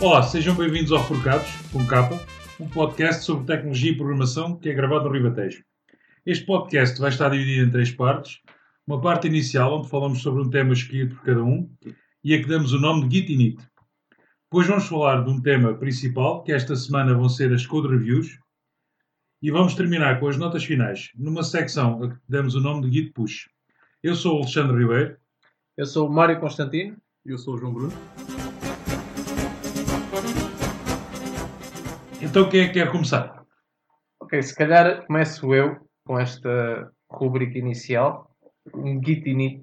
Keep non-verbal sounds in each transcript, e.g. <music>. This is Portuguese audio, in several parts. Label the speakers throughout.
Speaker 1: Olá, sejam bem-vindos ao Forcados, com capa, um podcast sobre tecnologia e programação que é gravado no Ribatejo. Este podcast vai estar dividido em três partes. Uma parte inicial, onde falamos sobre um tema escolhido por cada um e a que damos o nome de Git Init. Depois vamos falar de um tema principal, que esta semana vão ser as Code Reviews. E vamos terminar com as notas finais, numa secção a que damos o nome de Git Push. Eu sou o Alexandre Ribeiro.
Speaker 2: Eu sou o Mário Constantino.
Speaker 3: E eu sou o João Bruno.
Speaker 1: Então quem é que quer começar?
Speaker 2: Ok, se calhar começo eu com esta rubrica inicial, um Git init.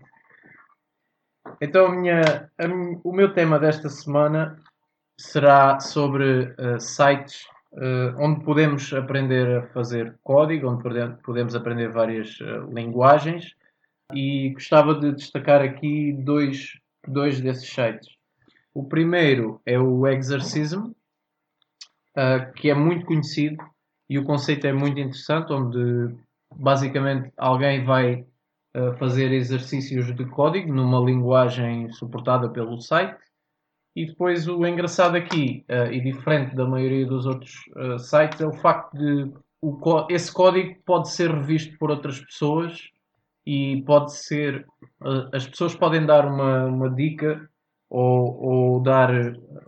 Speaker 2: Então a minha, a o meu tema desta semana será sobre uh, sites uh, onde podemos aprender a fazer código, onde pode- podemos aprender várias uh, linguagens e gostava de destacar aqui dois, dois desses sites. O primeiro é o Exercism, uh, que é muito conhecido e o conceito é muito interessante, onde basicamente alguém vai uh, fazer exercícios de código numa linguagem suportada pelo site. E depois o engraçado aqui, uh, e diferente da maioria dos outros sites, é o facto de o esse código pode ser revisto por outras pessoas e pode ser. as pessoas podem dar uma, uma dica ou, ou dar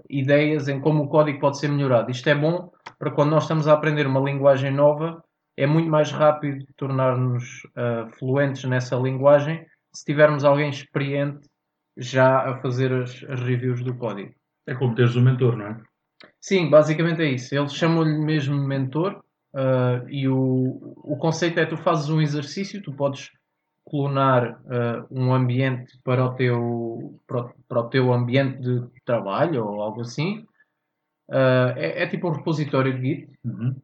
Speaker 2: ideias em como o código pode ser melhorado. Isto é bom para quando nós estamos a aprender uma linguagem nova, é muito mais rápido tornar-nos ah, fluentes nessa linguagem se tivermos alguém experiente já a fazer as, as reviews do código.
Speaker 1: É como teres um mentor, não é?
Speaker 2: Sim, basicamente é isso. Eles chamam-lhe mesmo mentor ah, e o, o conceito é tu fazes um exercício, tu podes clonar ah, um ambiente para o, teu, para, para o teu ambiente de trabalho ou algo assim. Ah, é, é tipo um repositório de Git
Speaker 1: Uhum.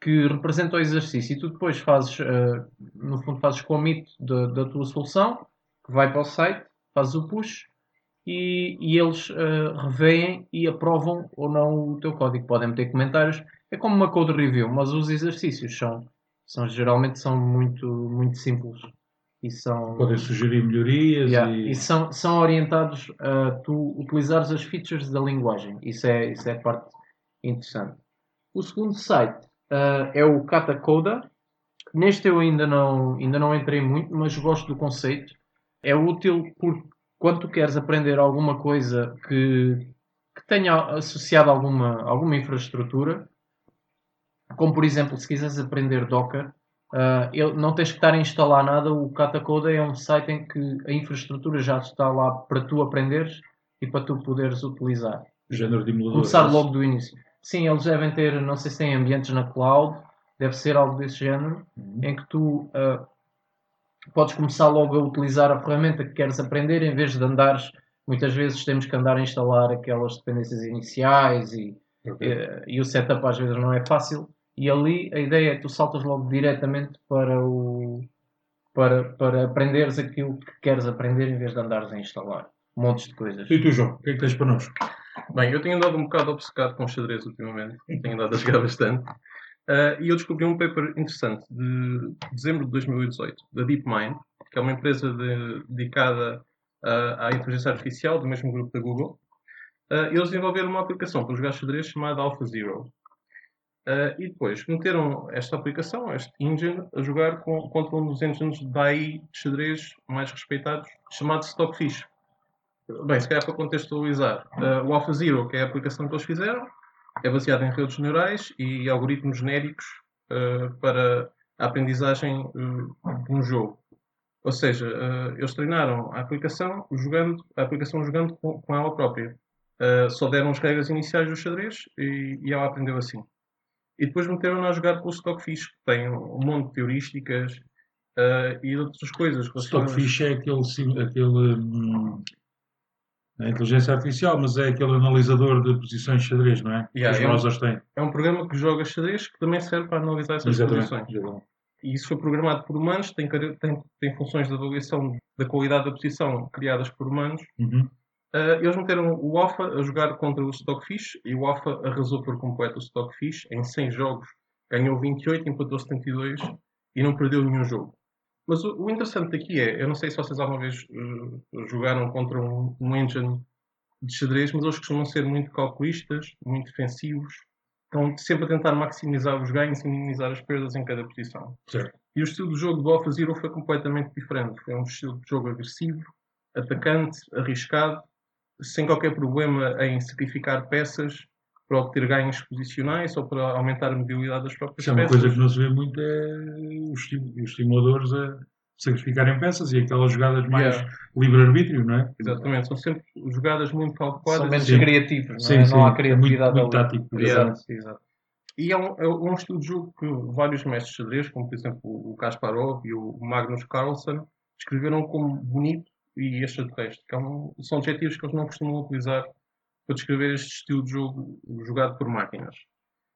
Speaker 2: que representa o exercício e tu depois fazes, ah, no fundo, fazes commit da, da tua solução, que vai para o site, fazes o push e, e eles ah, reveem e aprovam ou não o teu código. Podem meter comentários. É como uma code review, mas os exercícios são, são geralmente são muito, muito simples e são
Speaker 1: Podem sugerir melhorias
Speaker 2: Yeah,
Speaker 1: e...
Speaker 2: e são, são orientados a tu utilizares as features da linguagem. Isso é, isso é a parte interessante. O segundo site ah, é o Katacoda. Neste eu ainda não, ainda não entrei muito, mas gosto do conceito. É útil porque quando tu queres aprender alguma coisa que, que tenha associado alguma, alguma infraestrutura, como por exemplo, se quiseres aprender Docker, Uh, ele- não tens que estar a instalar nada. O Katacoda é um site em que a infraestrutura já está lá para tu aprenderes e para tu poderes utilizar.
Speaker 1: género de emulador.
Speaker 2: Começar logo do início. Sim, eles devem ter, não sei se têm ambientes na cloud, deve ser algo desse género,
Speaker 1: Uhum.
Speaker 2: em que tu uh, podes começar logo a utilizar a ferramenta que queres aprender em vez de andares. Muitas vezes temos que andar a instalar aquelas dependências iniciais e
Speaker 1: Ok.
Speaker 2: eh, e o setup às vezes não é fácil. E ali a ideia é que tu saltas logo diretamente para o para, para aprenderes aquilo que queres aprender em vez de andares a instalar montes de coisas.
Speaker 1: E tu, João, o que é que tens para nós?
Speaker 3: Bem, eu tenho andado um bocado obcecado com xadrez ultimamente. <laughs> Tenho andado a jogar bastante. Ah, e eu descobri um paper interessante de dezembro de 2018, da DeepMind, que é uma empresa de- dedicada ah, à inteligência artificial, do mesmo grupo da Google. Ah, eles desenvolveram uma aplicação para jogar xadrez chamada AlphaZero. Ah, e depois meteram esta aplicação, este engine, a jogar com- contra um dos engines de AI de xadrez mais respeitados, chamado Stockfish. Bem, se calhar para contextualizar, uh, o AlphaZero, que é a aplicação que eles fizeram, é baseado em redes neurais e algoritmos genéricos uh, para a aprendizagem uh, de um jogo. Ou seja, uh, eles treinaram a aplicação jogando, a aplicação jogando com, com ela própria. Uh, só deram as regras iniciais do xadrez e, e ela aprendeu assim. E depois meteram-na a jogar com o Stockfish, que tem um monte de heurísticas uh, e outras coisas.
Speaker 1: Stockfish é aquele, sim- aquele hum, é inteligência artificial, mas é aquele analisador de posições de xadrez, não é? Que
Speaker 3: Yeah,
Speaker 1: os
Speaker 3: é
Speaker 1: browsers têm.
Speaker 3: É um programa que joga xadrez que também serve para analisar essas
Speaker 1: Exatamente.
Speaker 3: posições.
Speaker 1: Exatamente.
Speaker 3: E isso foi programado por humanos, tem, tem, tem funções de avaliação da qualidade da posição criadas por humanos.
Speaker 1: Uhum.
Speaker 3: Ah, eles meteram o Alpha a jogar contra o Stockfish e o Alpha arrasou por completo o Stockfish. Em 100 jogos ganhou 28, empatou 72 e não perdeu nenhum jogo. Mas o, o interessante aqui é, eu não sei se vocês alguma vez eh, jogaram contra um, um engine de xadrez, mas eles costumam ser muito calculistas, muito defensivos. Estão sempre a tentar maximizar os ganhos e minimizar as perdas em cada posição.
Speaker 1: Certo.
Speaker 3: E o estilo de jogo do Alpha Zero foi completamente diferente. Foi um estilo de jogo agressivo, atacante, arriscado, sem qualquer problema em sacrificar peças para obter ganhos posicionais ou para aumentar a mobilidade das próprias
Speaker 1: Isso é uma
Speaker 3: peças.
Speaker 1: coisa que não se vê muito é os, os estimuladores a sacrificarem peças e aquelas jogadas mais
Speaker 3: Yeah.
Speaker 1: livre-arbítrio, não é?
Speaker 3: Exatamente, são sempre jogadas muito calculadas.
Speaker 2: São menos
Speaker 1: sim.
Speaker 2: criativos, não, é? não há
Speaker 1: é muito,
Speaker 2: criatividade
Speaker 1: muito
Speaker 2: ali.
Speaker 1: tático.
Speaker 3: Yeah.
Speaker 2: Exato, exato.
Speaker 3: E é um, é um estilo de jogo que vários mestres de xadrez, como por exemplo o Kasparov e o Magnus Carlsen, descreveram como bonito e extraterrestre, que é um- são adjetivos que eles não costumam utilizar para descrever este estilo de jogo jogado por máquinas.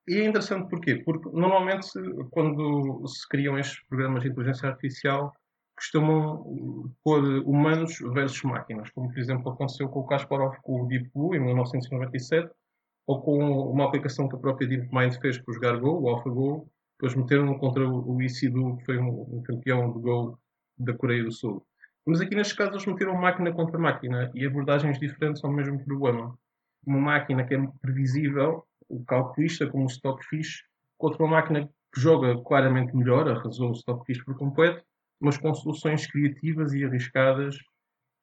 Speaker 3: E é interessante porquê? Porque normalmente quando se criam estes programas de inteligência artificial costumam pôr humanos versus máquinas, como por exemplo aconteceu com o Kasparov com o Deep Blue em 1997, ou com uma aplicação que a própria DeepMind fez para jogar Go, o AlphaGo, depois meteram contra o Isidu, que foi um, um campeão de Go da Coreia do Sul. Mas aqui nestes casos eles meteram máquina contra máquina e abordagens diferentes ao mesmo problema. Uma máquina que é previsível, o calculista como o Stockfish, contra uma máquina que joga claramente melhor, arrasou o Stockfish por completo, mas com soluções criativas e arriscadas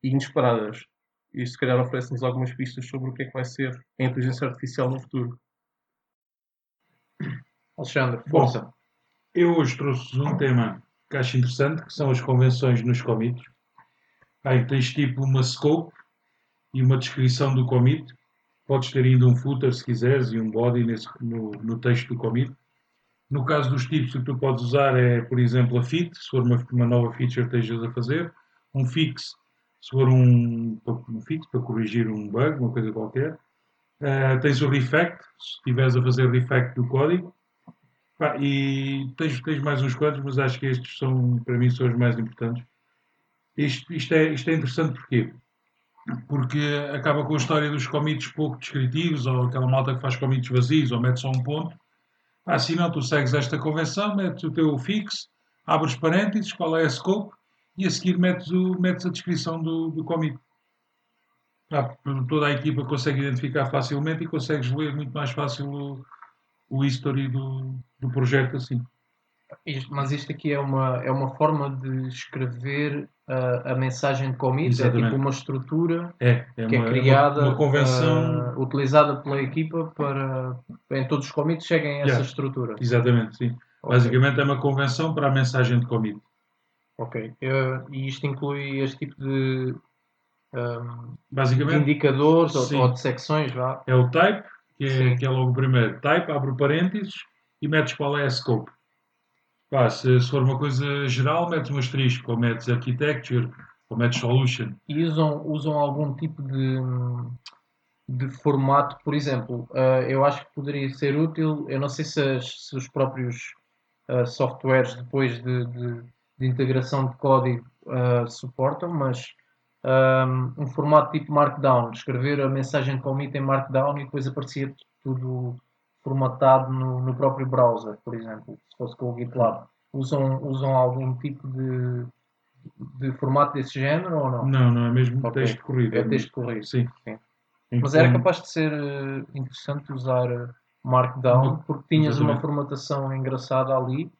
Speaker 3: e inesperadas. E se calhar oferece-nos algumas pistas sobre o que é que vai ser a inteligência artificial no futuro.
Speaker 2: Alexandre,
Speaker 1: Bom.
Speaker 2: força.
Speaker 1: Eu hoje trouxe um tema que acho interessante, que são as convenções nos commits. Aí tens tipo uma scope e uma descrição do commit. Podes ter ainda um footer se quiseres e um body nesse- no, no texto do commit. No caso dos tipos, o que tu podes usar é, por exemplo, a fit, se for uma, uma nova feature que estejas a fazer. Um fix, se for um, um fix para corrigir um bug, uma coisa qualquer. Ah, tens o refactor, se estiveres a fazer refactor do código. Pá, e tens, tens mais uns quantos, mas acho que estes são, para mim, são os mais importantes. Isto, isto, é, isto é interessante porquê? Porque acaba com a história dos commits pouco descritivos, ou aquela malta que faz commits vazios, ou mete só um ponto. Se não, tu segues esta convenção, metes o teu fix, abres parênteses, qual é a scope, e a seguir metes, o, metes a descrição do, do commit. Toda a equipa consegue identificar facilmente e consegues ler muito mais fácil o, o history do, do projeto assim.
Speaker 2: Mas isto aqui é uma, é uma forma de escrever ah, a mensagem de commit, é tipo uma estrutura
Speaker 1: É, é
Speaker 2: que
Speaker 1: uma,
Speaker 2: é criada,
Speaker 1: uma, uma convenção.
Speaker 2: ah, utilizada pela equipa para em todos os commits cheguem a essa
Speaker 1: Yeah.
Speaker 2: estrutura.
Speaker 1: Exatamente, sim.
Speaker 2: Ok.
Speaker 1: Basicamente é uma convenção para a mensagem de commit.
Speaker 2: Ok. Eh, e isto inclui este tipo de, ahm, de
Speaker 1: Basicamente
Speaker 2: indicadores ou, ou de secções, vá.
Speaker 1: é o type, que é,
Speaker 2: Sim.
Speaker 1: que é logo o primeiro. Type, abre parênteses e metes qual é a scope. Pá, se, se for uma coisa geral, metes um asterisco, ou metes architecture, ou metes solution.
Speaker 2: E usam, usam algum tipo de, de formato, por exemplo, eh, eu acho que poderia ser útil, eu não sei se, as- se os próprios eh, softwares depois de, de- de integração de código eh, suportam, mas ahm, um formato tipo Markdown, escrever a mensagem commit em Markdown e depois aparecia tudo formatado no, no próprio browser, por exemplo, se fosse com o GitLab. Usam, usam algum tipo de, de formato desse género ou não?
Speaker 1: Não, não é mesmo
Speaker 2: Ok.
Speaker 1: texto corrido.
Speaker 2: É texto corrido.
Speaker 1: Sim.
Speaker 2: Sim. Mas era capaz de ser eh, interessante usar eh, Markdown
Speaker 1: Uma-
Speaker 2: porque tinhas uma
Speaker 1: exatamente.
Speaker 2: formatação engraçada ali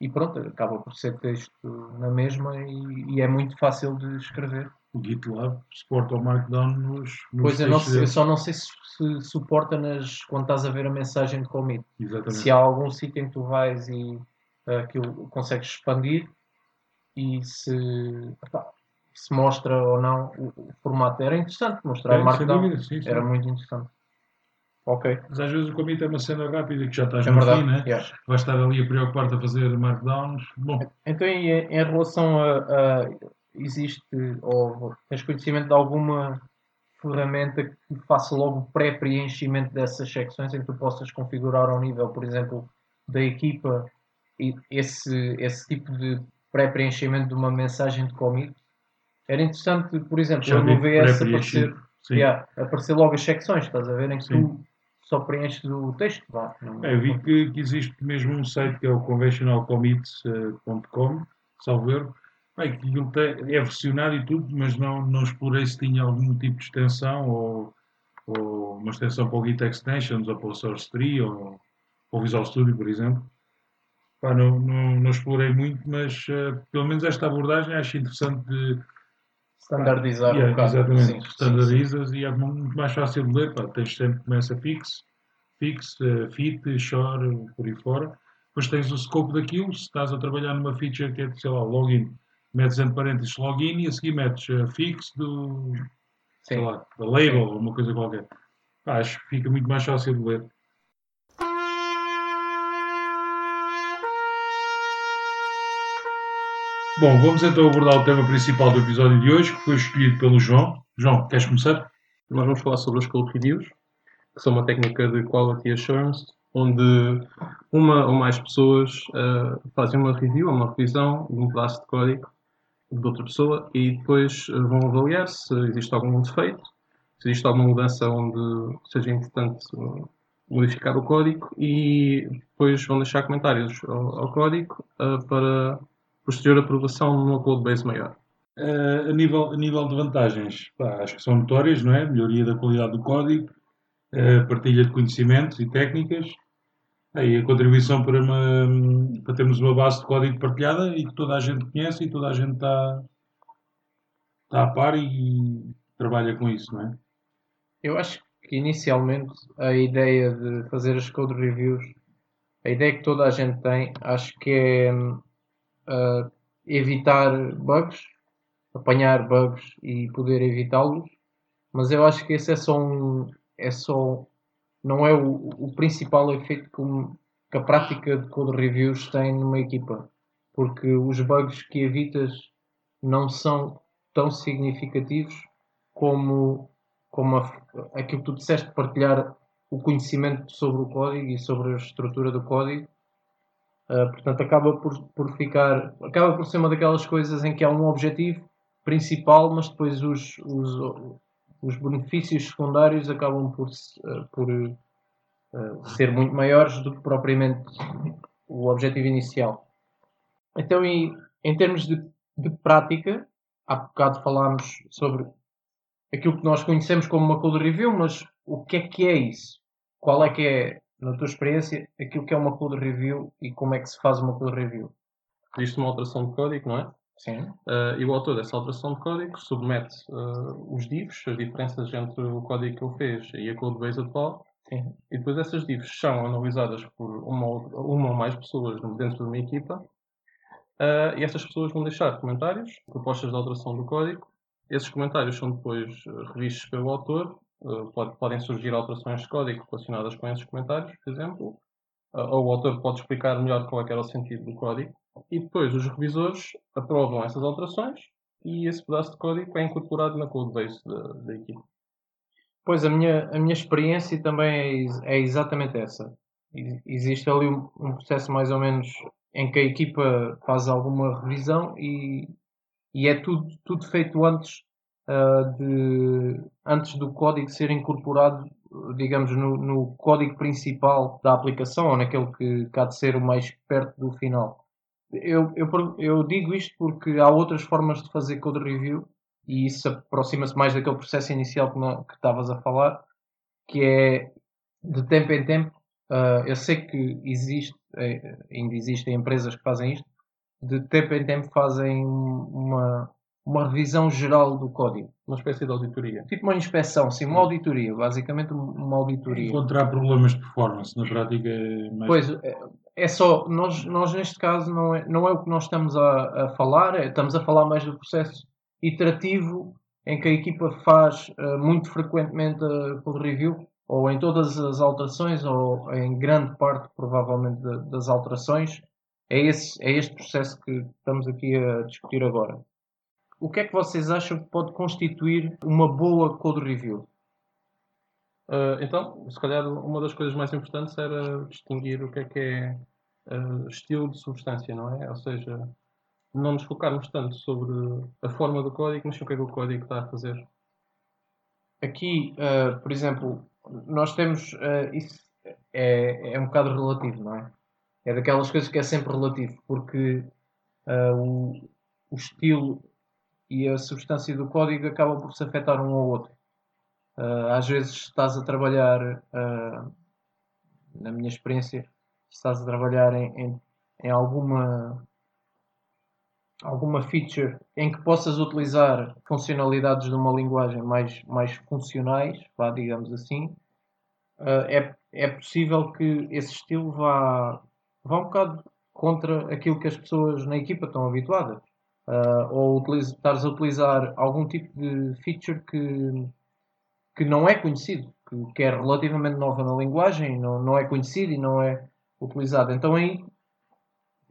Speaker 2: e pronto, acaba por ser texto na mesma e, e é muito fácil de escrever.
Speaker 1: O GitLab suporta o Markdown nos, nos
Speaker 2: Pois eu, não sei- eu só não sei se, se suporta nas, quando estás a ver a mensagem de commit.
Speaker 1: Exatamente.
Speaker 2: Se há algum sítio em que tu vais e aquilo consegues expandir e se, epá, se mostra ou não o, o formato. Era interessante mostrar
Speaker 1: É,
Speaker 2: Markdown.
Speaker 1: sim, sim.
Speaker 2: Era muito interessante. Ok.
Speaker 1: Mas às vezes o commit é uma cena rápida que já estás
Speaker 2: É
Speaker 1: no
Speaker 2: verdade.
Speaker 1: fim, né?
Speaker 2: yeah.
Speaker 1: Vais estar ali a preocupar-te a fazer markdowns. Bom,
Speaker 2: Então, em, em relação a, a- Existe, ou tens conhecimento de alguma ferramenta que faça logo o pré-preenchimento dessas secções em que tu possas configurar ao nível, por exemplo, da equipa, esse, esse tipo de pré-preenchimento de uma mensagem de commit? Era interessante, por exemplo,
Speaker 1: já
Speaker 2: no VS aparecer, yeah, aparecer logo as secções, estás a ver? Em que
Speaker 1: Sim.
Speaker 2: tu só preenches o texto. Vá, Não-
Speaker 1: É, eu vi que, que existe mesmo um site que é o conventionalcommits.com, salvo erro. Bem, aquilo é versionado e tudo, mas não, não explorei se tinha algum tipo de extensão ou ou uma extensão para o Git Extensions ou para o Source Tree ou para o Visual Studio, por exemplo. Pá, não, não, não, explorei muito, mas uh, pelo menos esta abordagem acho interessante de
Speaker 2: standardizar
Speaker 1: yeah,
Speaker 2: um bocado.
Speaker 1: Exatamente,
Speaker 2: Sim,
Speaker 1: standardizas sim, sim. e é muito mais fácil de ler. Pá, tens sempre começa fix, fix, uh, fit, shore, por aí fora. Depois tens o scope daquilo, se estás a trabalhar numa feature que é, sei lá, login, metes entre parênteses login e a seguir metes uh, fix do, sei lá, da label uma coisa qualquer. Pá, acho que fica muito mais fácil de ler. Bom, vamos então abordar o tema principal do episódio de hoje, que foi escolhido pelo João. João, queres começar?
Speaker 3: Nós vamos falar sobre code reviews, que são uma técnica de quality assurance, onde uma ou mais pessoas uh, fazem uma review, uma revisão de um pedaço de código de outra pessoa e depois uh, vão avaliar se existe algum defeito, se existe alguma mudança onde seja importante uh, modificar o código e depois vão deixar comentários ao, ao código para posterior aprovação numa codebase maior.
Speaker 1: Uh, a, nível, a nível de vantagens, pá, acho que são notórias, não é? Melhoria da qualidade do código, uh, partilha de conhecimentos e técnicas, aí a contribuição para, uma, para termos uma base de código partilhada e que toda a gente conhece e toda a gente está, está a par e trabalha com isso, não é?
Speaker 2: Eu acho que inicialmente a ideia de fazer as code reviews, a ideia que toda a gente tem, acho que é uh, evitar bugs, apanhar bugs e poder evitá-los, mas eu acho que esse é só um. É só, não é o, o principal efeito que, que a prática de code reviews tem numa equipa, porque os bugs que evitas não são tão significativos como, como a, aquilo que tu disseste, partilhar o conhecimento sobre o código e sobre a estrutura do código Uh, portanto, acaba por, por ficar, acaba por ser uma daquelas coisas em que há um objetivo principal, mas depois os, os, os benefícios secundários acabam por, uh, por uh, ser muito maiores do que propriamente o objetivo inicial. Então, em, em termos de, de prática, há bocado falámos sobre aquilo que nós conhecemos como uma code review, mas o que é que é isso? Qual é que é na tua experiência, aquilo que é uma code review e como é que se faz uma code review?
Speaker 3: Existe uma alteração de código, não é?
Speaker 2: Sim.
Speaker 3: Uh, e o autor dessa alteração de código submete uh, os divs, as diferenças entre o código que ele fez e a codebase atual.
Speaker 2: Sim.
Speaker 3: E depois essas divs são analisadas por uma ou, uma ou mais pessoas dentro de uma equipa. Uh, e essas pessoas vão deixar comentários, propostas de alteração do código. Esses comentários são depois revistos pelo autor pode, podem surgir alterações de código relacionadas com esses comentários, por exemplo, uh, ou o autor pode explicar melhor qual é era o sentido do código, e depois os revisores aprovam essas alterações e esse pedaço de código é incorporado na codebase da, da equipe.
Speaker 2: Pois, a minha, a minha experiência também é, é exatamente essa. Existe ali um, um, processo mais ou menos em que a equipa faz alguma revisão e, e é tudo, tudo feito antes uh, de, antes do código ser incorporado, digamos, no, no, código principal da aplicação ou naquele que, que há de ser o mais perto do final. Eu, eu, eu digo isto porque há outras formas de fazer code review e isso aproxima-se mais daquele processo inicial que, estavas a falar, que é de tempo em tempo. Uh, eu sei que existe, eh, ainda existem empresas que fazem isto, de tempo em tempo fazem uma, uma revisão geral do código.
Speaker 3: Uma espécie de auditoria.
Speaker 2: Tipo uma inspeção, sim, uma auditoria, basicamente uma auditoria.
Speaker 1: Encontrar problemas de performance, na prática é mais...
Speaker 2: Pois, é, é só, nós, nós neste caso não é, não é o que nós estamos a, a falar, é, estamos a falar mais do processo iterativo em que a equipa faz uh, muito frequentemente uh, por review, ou em todas as alterações, ou em grande parte, provavelmente, de, das alterações. É, esse, é este processo que estamos aqui a discutir agora o que é que vocês acham que pode constituir uma boa code review?
Speaker 3: Uh, então, se calhar uma das coisas mais importantes era distinguir o que é que é uh, estilo de substância, não é? Ou seja, não nos focarmos tanto sobre a forma do código, mas o que é que o código está a fazer.
Speaker 2: Aqui, uh, por exemplo, nós temos. isso é, é um bocado relativo, não é? É daquelas coisas que é sempre relativo, porque o, o estilo e a substância do código acaba por se afetar um ao outro. Uh, às vezes estás a trabalhar, uh, na minha experiência, estás a trabalhar em, em, em, alguma alguma feature em que possas utilizar funcionalidades de uma linguagem mais, mais funcionais, vá, digamos assim, uh, é, é possível que esse estilo vá, vá um bocado contra aquilo que as pessoas na equipa estão habituadas. Uh, ou utiliz, estares a utilizar algum tipo de feature que, que não é conhecido, que, que é relativamente nova na linguagem, não, não é conhecido e não é utilizado. Então aí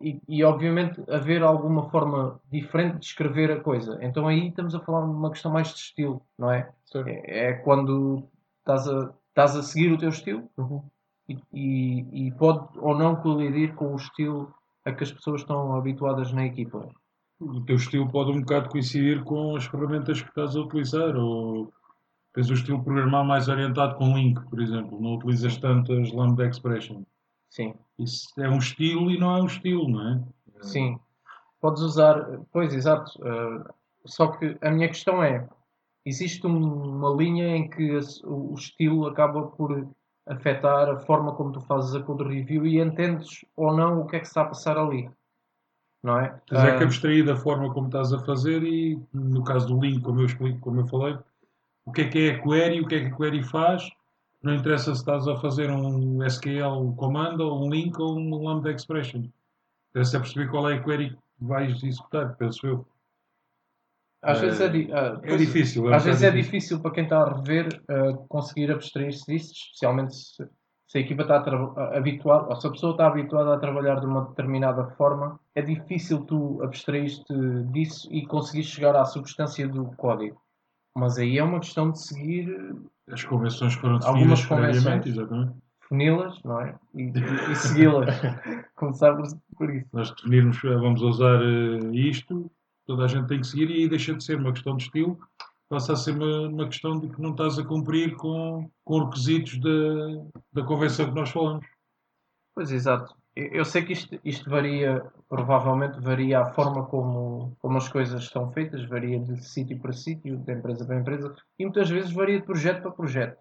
Speaker 2: e, e, obviamente haver alguma forma diferente de escrever a coisa. Então aí estamos a falar de uma questão mais de estilo, não é? É, é, quando estás a, estás a seguir o teu estilo uhum. e, e, e, pode ou não colidir com o estilo a que as pessoas estão habituadas na equipa.
Speaker 1: O teu estilo pode um bocado coincidir com as ferramentas que estás a utilizar ou tens o estilo programar mais orientado com link, por exemplo, não utilizas tantas lambda expression.
Speaker 2: Sim.
Speaker 1: Isso é um estilo e não é um estilo, não é?
Speaker 2: Sim. Podes usar. Pois, exato. Uh, só que a minha questão é: existe um, uma linha em que o, estilo acaba por afetar a forma como tu fazes a code review e entendes ou não o que é que está a passar ali. Não é?
Speaker 1: Tens é que ah, abstrair da forma como estás a fazer e, no caso do link, como eu explico, como eu falei, o que é que é a query, o que é que a query faz não interessa se estás a fazer um SQL comando, ou um link ou um lambda expression. Interessa perceber qual é a query que vais executar, penso eu.
Speaker 2: Às é, vezes é, di uh,
Speaker 1: é difícil.
Speaker 2: É às vezes é difícil para quem está a rever uh, conseguir abstrair-se disso, especialmente se, se, a equipa está habituada, ou se a pessoa está habituada a trabalhar de uma determinada forma, é difícil tu abstrair-te disso e conseguir chegar à substância do código. Mas aí é uma questão de seguir
Speaker 1: as convenções foram definidas previamente, exatamente.
Speaker 2: Defini-las, não é? E, e, e segui-las. <laughs> Começar por, isso.
Speaker 1: Nós definirmos, eh, vamos usar uh, isto, toda a gente tem que seguir e aí deixa de ser uma questão de estilo, passa a ser uma, uma questão de que não estás a cumprir com, com requisitos da, da convenção que nós falamos.
Speaker 2: Pois, exato. Eu sei que isto, isto varia, provavelmente varia a forma como, como as coisas estão feitas, varia de sítio para sítio, de empresa para empresa, e muitas vezes varia de projeto para projeto.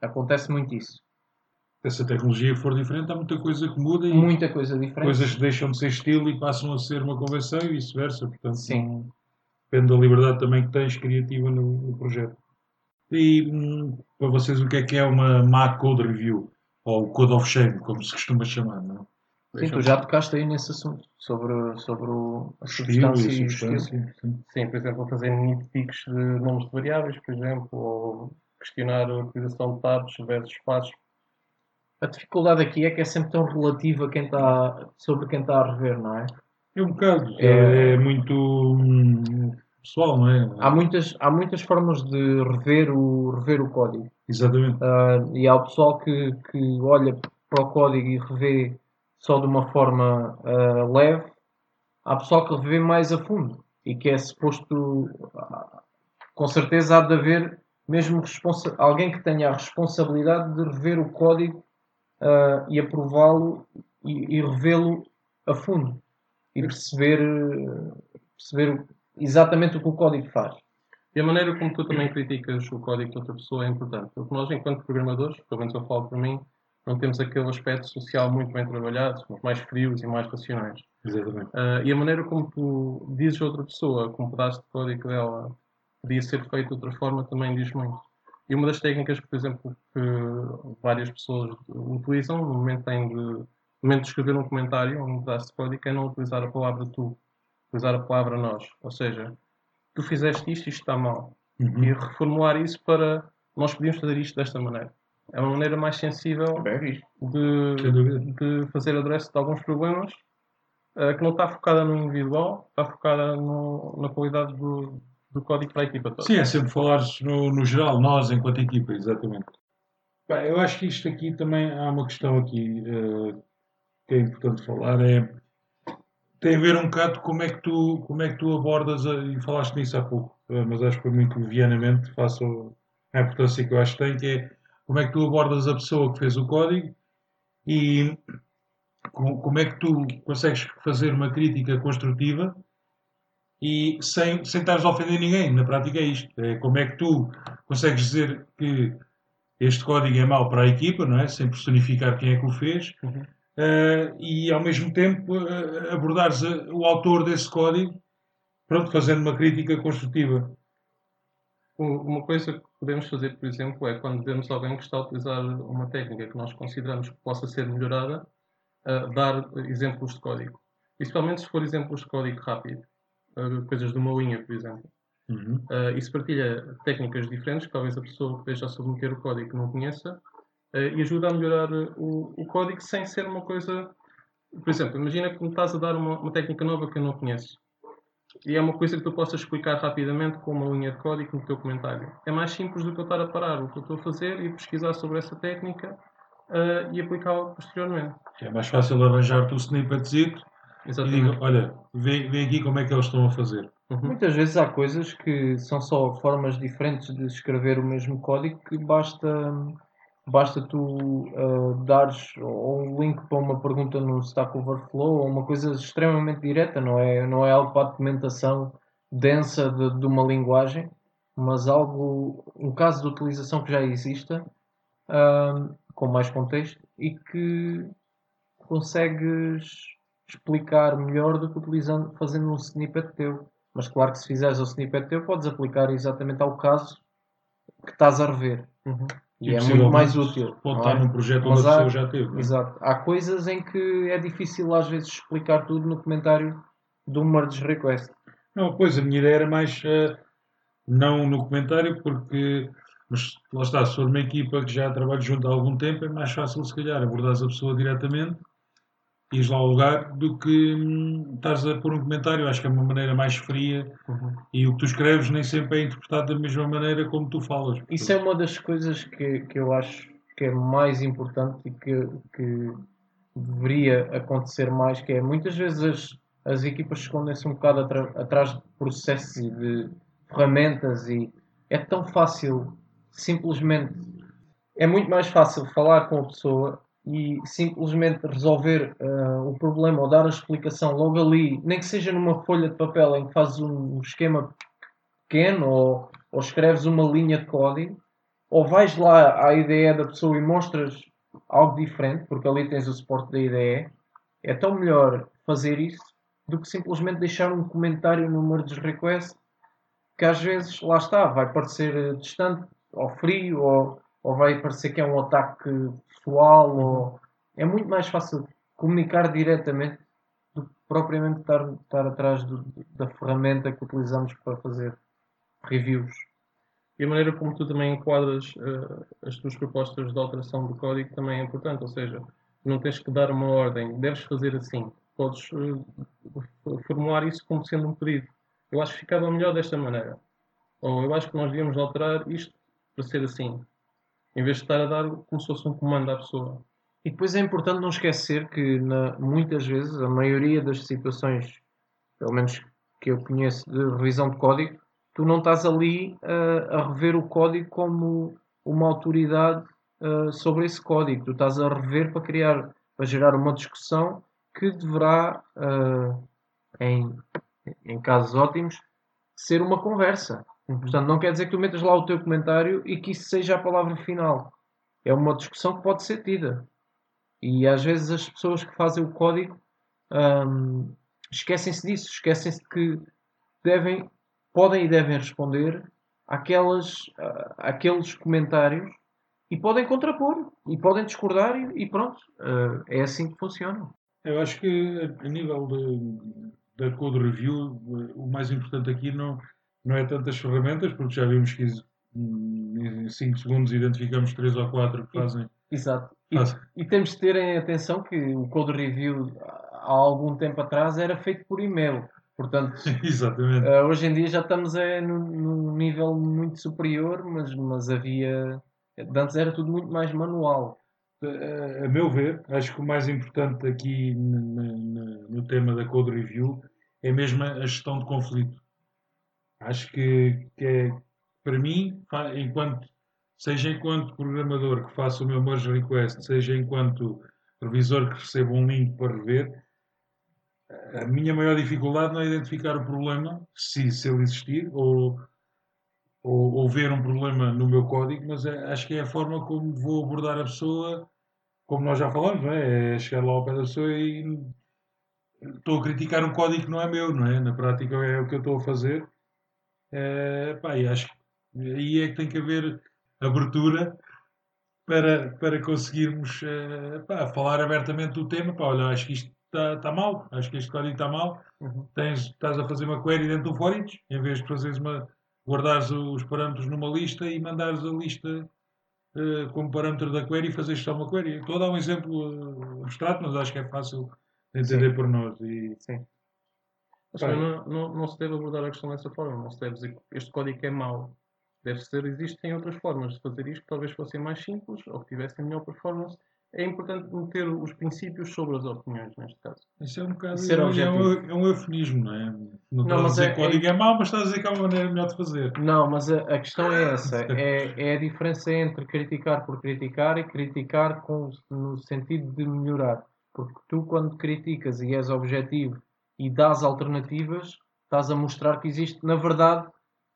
Speaker 2: Acontece muito isso.
Speaker 1: Se a tecnologia for diferente, há muita coisa que muda e
Speaker 2: muita coisa diferente.
Speaker 1: coisas que deixam de ser estilo e passam a ser uma convenção e vice-versa. Portanto, Sim. Depende da liberdade também que tens criativa no, no projeto. E hum, para vocês, o que é que é uma má code review? Ou code of shame, como se costuma chamar, não é?
Speaker 2: Sim, tu já tocaste aí nesse assunto, sobre, sobre o, a substância e o estilo. Sim.
Speaker 3: sim, por exemplo, fazer nitpicks de nomes de variáveis, por exemplo, ou questionar a utilização de tabs versus espaços.
Speaker 2: A dificuldade aqui é que é sempre tão relativa quem está, sobre quem está a rever, não é?
Speaker 1: É um bocado, é, é muito hum, pessoal, não é?
Speaker 2: Há muitas, há muitas formas de rever o, rever o código.
Speaker 1: Exatamente.
Speaker 2: Uh, e há o pessoal que, que olha para o código e revê só de uma forma uh, leve, há pessoal que revê mais a fundo e que é suposto, com certeza há de haver mesmo alguém que tenha a responsabilidade de rever o código uh, e aprová-lo e, e revê-lo a fundo e perceber, perceber exatamente o que o código faz.
Speaker 3: E a maneira como tu também criticas o código de outra pessoa é importante. Porque nós, enquanto programadores, pelo menos eu falo para mim, não temos aquele aspecto social muito bem trabalhado, somos mais frios e mais racionais.
Speaker 1: Exatamente.
Speaker 3: Uh, e a maneira como tu dizes a outra pessoa que um pedaço de código dela podia ser feito de outra forma também diz muito. E uma das técnicas, por exemplo, que várias pessoas utilizam no momento, em de, no momento de escrever um comentário, um pedaço de código, é não utilizar a palavra tu, utilizar a palavra nós. Ou seja, tu fizeste isto, isto está mal. Uhum. E reformular isso para nós podíamos fazer isto desta maneira é uma maneira mais sensível de, de fazer address de alguns problemas uh, que não está focada no individual, está focada no, na qualidade do, do código para a equipa toda.
Speaker 1: Sim, é sempre falar no, no geral, nós enquanto equipa, exatamente. Bem, eu acho que isto aqui também há uma questão aqui uh, que é importante falar, é tem a ver um bocado como é que tu, como é que tu abordas, a, e falaste nisso há pouco, uh, mas acho que foi muito levianamente, faço a importância que eu acho que tem, que é como é que tu abordas a pessoa que fez o código e como é que tu consegues fazer uma crítica construtiva e sem, sem estares a ofender ninguém. Na prática é isto. É como é que tu consegues dizer que este código é mau para a equipa, não é? Sem personificar quem é que o fez.
Speaker 3: Uhum.
Speaker 1: Uh, e ao mesmo tempo uh, abordares a, o autor desse código, pronto, fazendo uma crítica construtiva.
Speaker 3: Uma coisa que podemos fazer, por exemplo, é quando vemos alguém que está a utilizar uma técnica que nós consideramos que possa ser melhorada, uh, dar exemplos de código. Principalmente se for exemplos de código rápido, coisas de uma linha, por exemplo.
Speaker 1: Uhum.
Speaker 3: isso partilha técnicas diferentes, que talvez a pessoa que esteja a submeter o código não conheça, uh, e ajuda a melhorar o, o, código sem ser uma coisa. Por exemplo, imagina que me estás a dar uma, uma, técnica nova que eu não conheço. E é uma coisa que tu possas explicar rapidamente com uma linha de código no teu comentário. É mais simples do que eu estar a parar o que eu estou a fazer e pesquisar sobre essa técnica uh, e aplicá-la posteriormente.
Speaker 1: É mais fácil arranjar-te o snippet e digo, olha, vê, vê aqui como é que eles estão a fazer.
Speaker 2: Uhum. Muitas vezes há coisas que são só formas diferentes de escrever o mesmo código que basta basta tu uh, dares um link para uma pergunta no Stack Overflow ou uma coisa extremamente direta, não é, não é algo para a documentação densa de, de uma linguagem, mas algo, um caso de utilização que já exista, uh, com mais contexto, e que consegues explicar melhor do que utilizando, fazendo um snippet teu. Mas claro que se fizeres o snippet teu, podes aplicar exatamente ao caso que estás a rever.
Speaker 3: Uhum.
Speaker 2: E, é muito mais útil.
Speaker 1: Pode estar é? num projeto onde a pessoa já teve.
Speaker 2: É? Exato. Há coisas em que é difícil às vezes explicar tudo no comentário do merge request.
Speaker 1: Não, pois a minha ideia era mais uh, não no comentário, porque mas lá está, se for uma equipa que já trabalha junto há algum tempo, é mais fácil se calhar abordar a pessoa diretamente ires lá ao lugar do que hum, estás a pôr um comentário. Acho que é uma maneira mais fria
Speaker 3: uhum.
Speaker 1: e o que tu escreves nem sempre é interpretado da mesma maneira como tu falas.
Speaker 2: Isso é uma das coisas que, que eu acho que é mais importante e que, que deveria acontecer mais, que é muitas vezes as, as equipas escondem-se um bocado atrás de processos e de ferramentas e é tão fácil simplesmente é muito mais fácil falar com a pessoa e simplesmente resolver uh, o problema ou dar a explicação logo ali, nem que seja numa folha de papel em que fazes um esquema pequeno ou, ou escreves uma linha de código, ou vais lá à IDE da pessoa e mostras algo diferente, porque ali tens o suporte da IDE, é tão melhor fazer isso do que simplesmente deixar um comentário no merge request que às vezes, lá está, vai parecer distante ou frio ou, ou vai parecer que é um ataque pessoal ou é muito mais fácil comunicar diretamente do que propriamente estar, estar atrás do, da ferramenta que utilizamos para fazer reviews.
Speaker 3: E a maneira como tu também enquadras uh, as tuas propostas de alteração do código também é importante, ou seja, não tens que dar uma ordem, deves fazer assim. Podes uh, formular isso como sendo um pedido. Eu acho que ficava melhor desta maneira. Ou eu acho que nós devíamos alterar isto para ser assim em vez de estar a dar como se fosse um comando à pessoa.
Speaker 2: E depois é importante não esquecer que na, muitas vezes, a maioria das situações, pelo menos que eu conheço de revisão de código, tu não estás ali uh, a rever o código como uma autoridade uh, sobre esse código. Tu estás a rever para criar, para gerar uma discussão que deverá, uh, em, em casos ótimos, ser uma conversa. Portanto, não quer dizer que tu metas lá o teu comentário e que isso seja a palavra final. É uma discussão que pode ser tida. E às vezes as pessoas que fazem o código hum, esquecem-se disso, esquecem-se que devem, podem e devem responder àquelas, àqueles comentários e podem contrapor e podem discordar e, e pronto. Uh, é assim que funciona.
Speaker 1: Eu acho que a nível da code review, o mais importante aqui não não é tantas ferramentas, porque já vimos que em 5 segundos identificamos 3 ou 4 que fazem.
Speaker 2: Exato. E, e, temos de ter em atenção que o code review há algum tempo atrás era feito por e-mail. Portanto, <laughs>
Speaker 1: Exatamente.
Speaker 2: Uh, hoje em dia já estamos é, num, nível muito superior, mas, mas havia. Antes era tudo muito mais manual.
Speaker 1: Uh, a meu ver, acho que o mais importante aqui no, no, no tema da code review é mesmo a gestão de conflito. Acho que, que é, para mim, enquanto, seja enquanto programador que faço o meu merge request, seja enquanto revisor que recebo um link para rever, a minha maior dificuldade não é identificar o problema, se, se ele existir, ou ou, ou ver um problema no meu código, mas é- acho que é a forma como vou abordar a pessoa, como nós já falamos, não é? É chegar lá ao pé da pessoa e estou a criticar um código que não é meu, não é? Na prática é o que eu estou a fazer. É, pá, e acho que aí é que tem que haver abertura para, para conseguirmos eh, pá, falar abertamente do tema. Pá, olha, acho que isto está está mal, acho que este código está mal.
Speaker 2: Uhum.
Speaker 1: Tens, estás a fazer uma query dentro do for each, em vez de fazeres uma, guardares os parâmetros numa lista e mandares a lista eh, como parâmetro da query e fazeres só uma query. Estou a dar um exemplo abstrato, mas acho que é fácil de entender
Speaker 2: Sim.
Speaker 1: por nós. E,
Speaker 2: Sim.
Speaker 3: Mas
Speaker 1: Bem.
Speaker 3: também não, não, não se deve abordar a questão dessa forma. Não se deve dizer que este código é mau. Deve ser, existem outras formas de fazer isto que talvez fossem mais simples ou que tivessem melhor performance. É importante meter os princípios sobre as opiniões, neste caso.
Speaker 1: isso é um bocado
Speaker 2: Ser
Speaker 1: é, um,
Speaker 2: objetivo.
Speaker 1: é um eufemismo, não é? Não, estás
Speaker 2: Não,
Speaker 1: a
Speaker 2: mas
Speaker 1: dizer
Speaker 2: é-
Speaker 1: que o código é, mau, mas estás a dizer que há uma maneira melhor de fazer.
Speaker 2: Não, mas a, a questão é essa. <laughs> É, é a diferença entre criticar por criticar e criticar com, no sentido de melhorar. Porque tu, quando criticas e és objetivo e dás alternativas, estás a mostrar que existe, na verdade,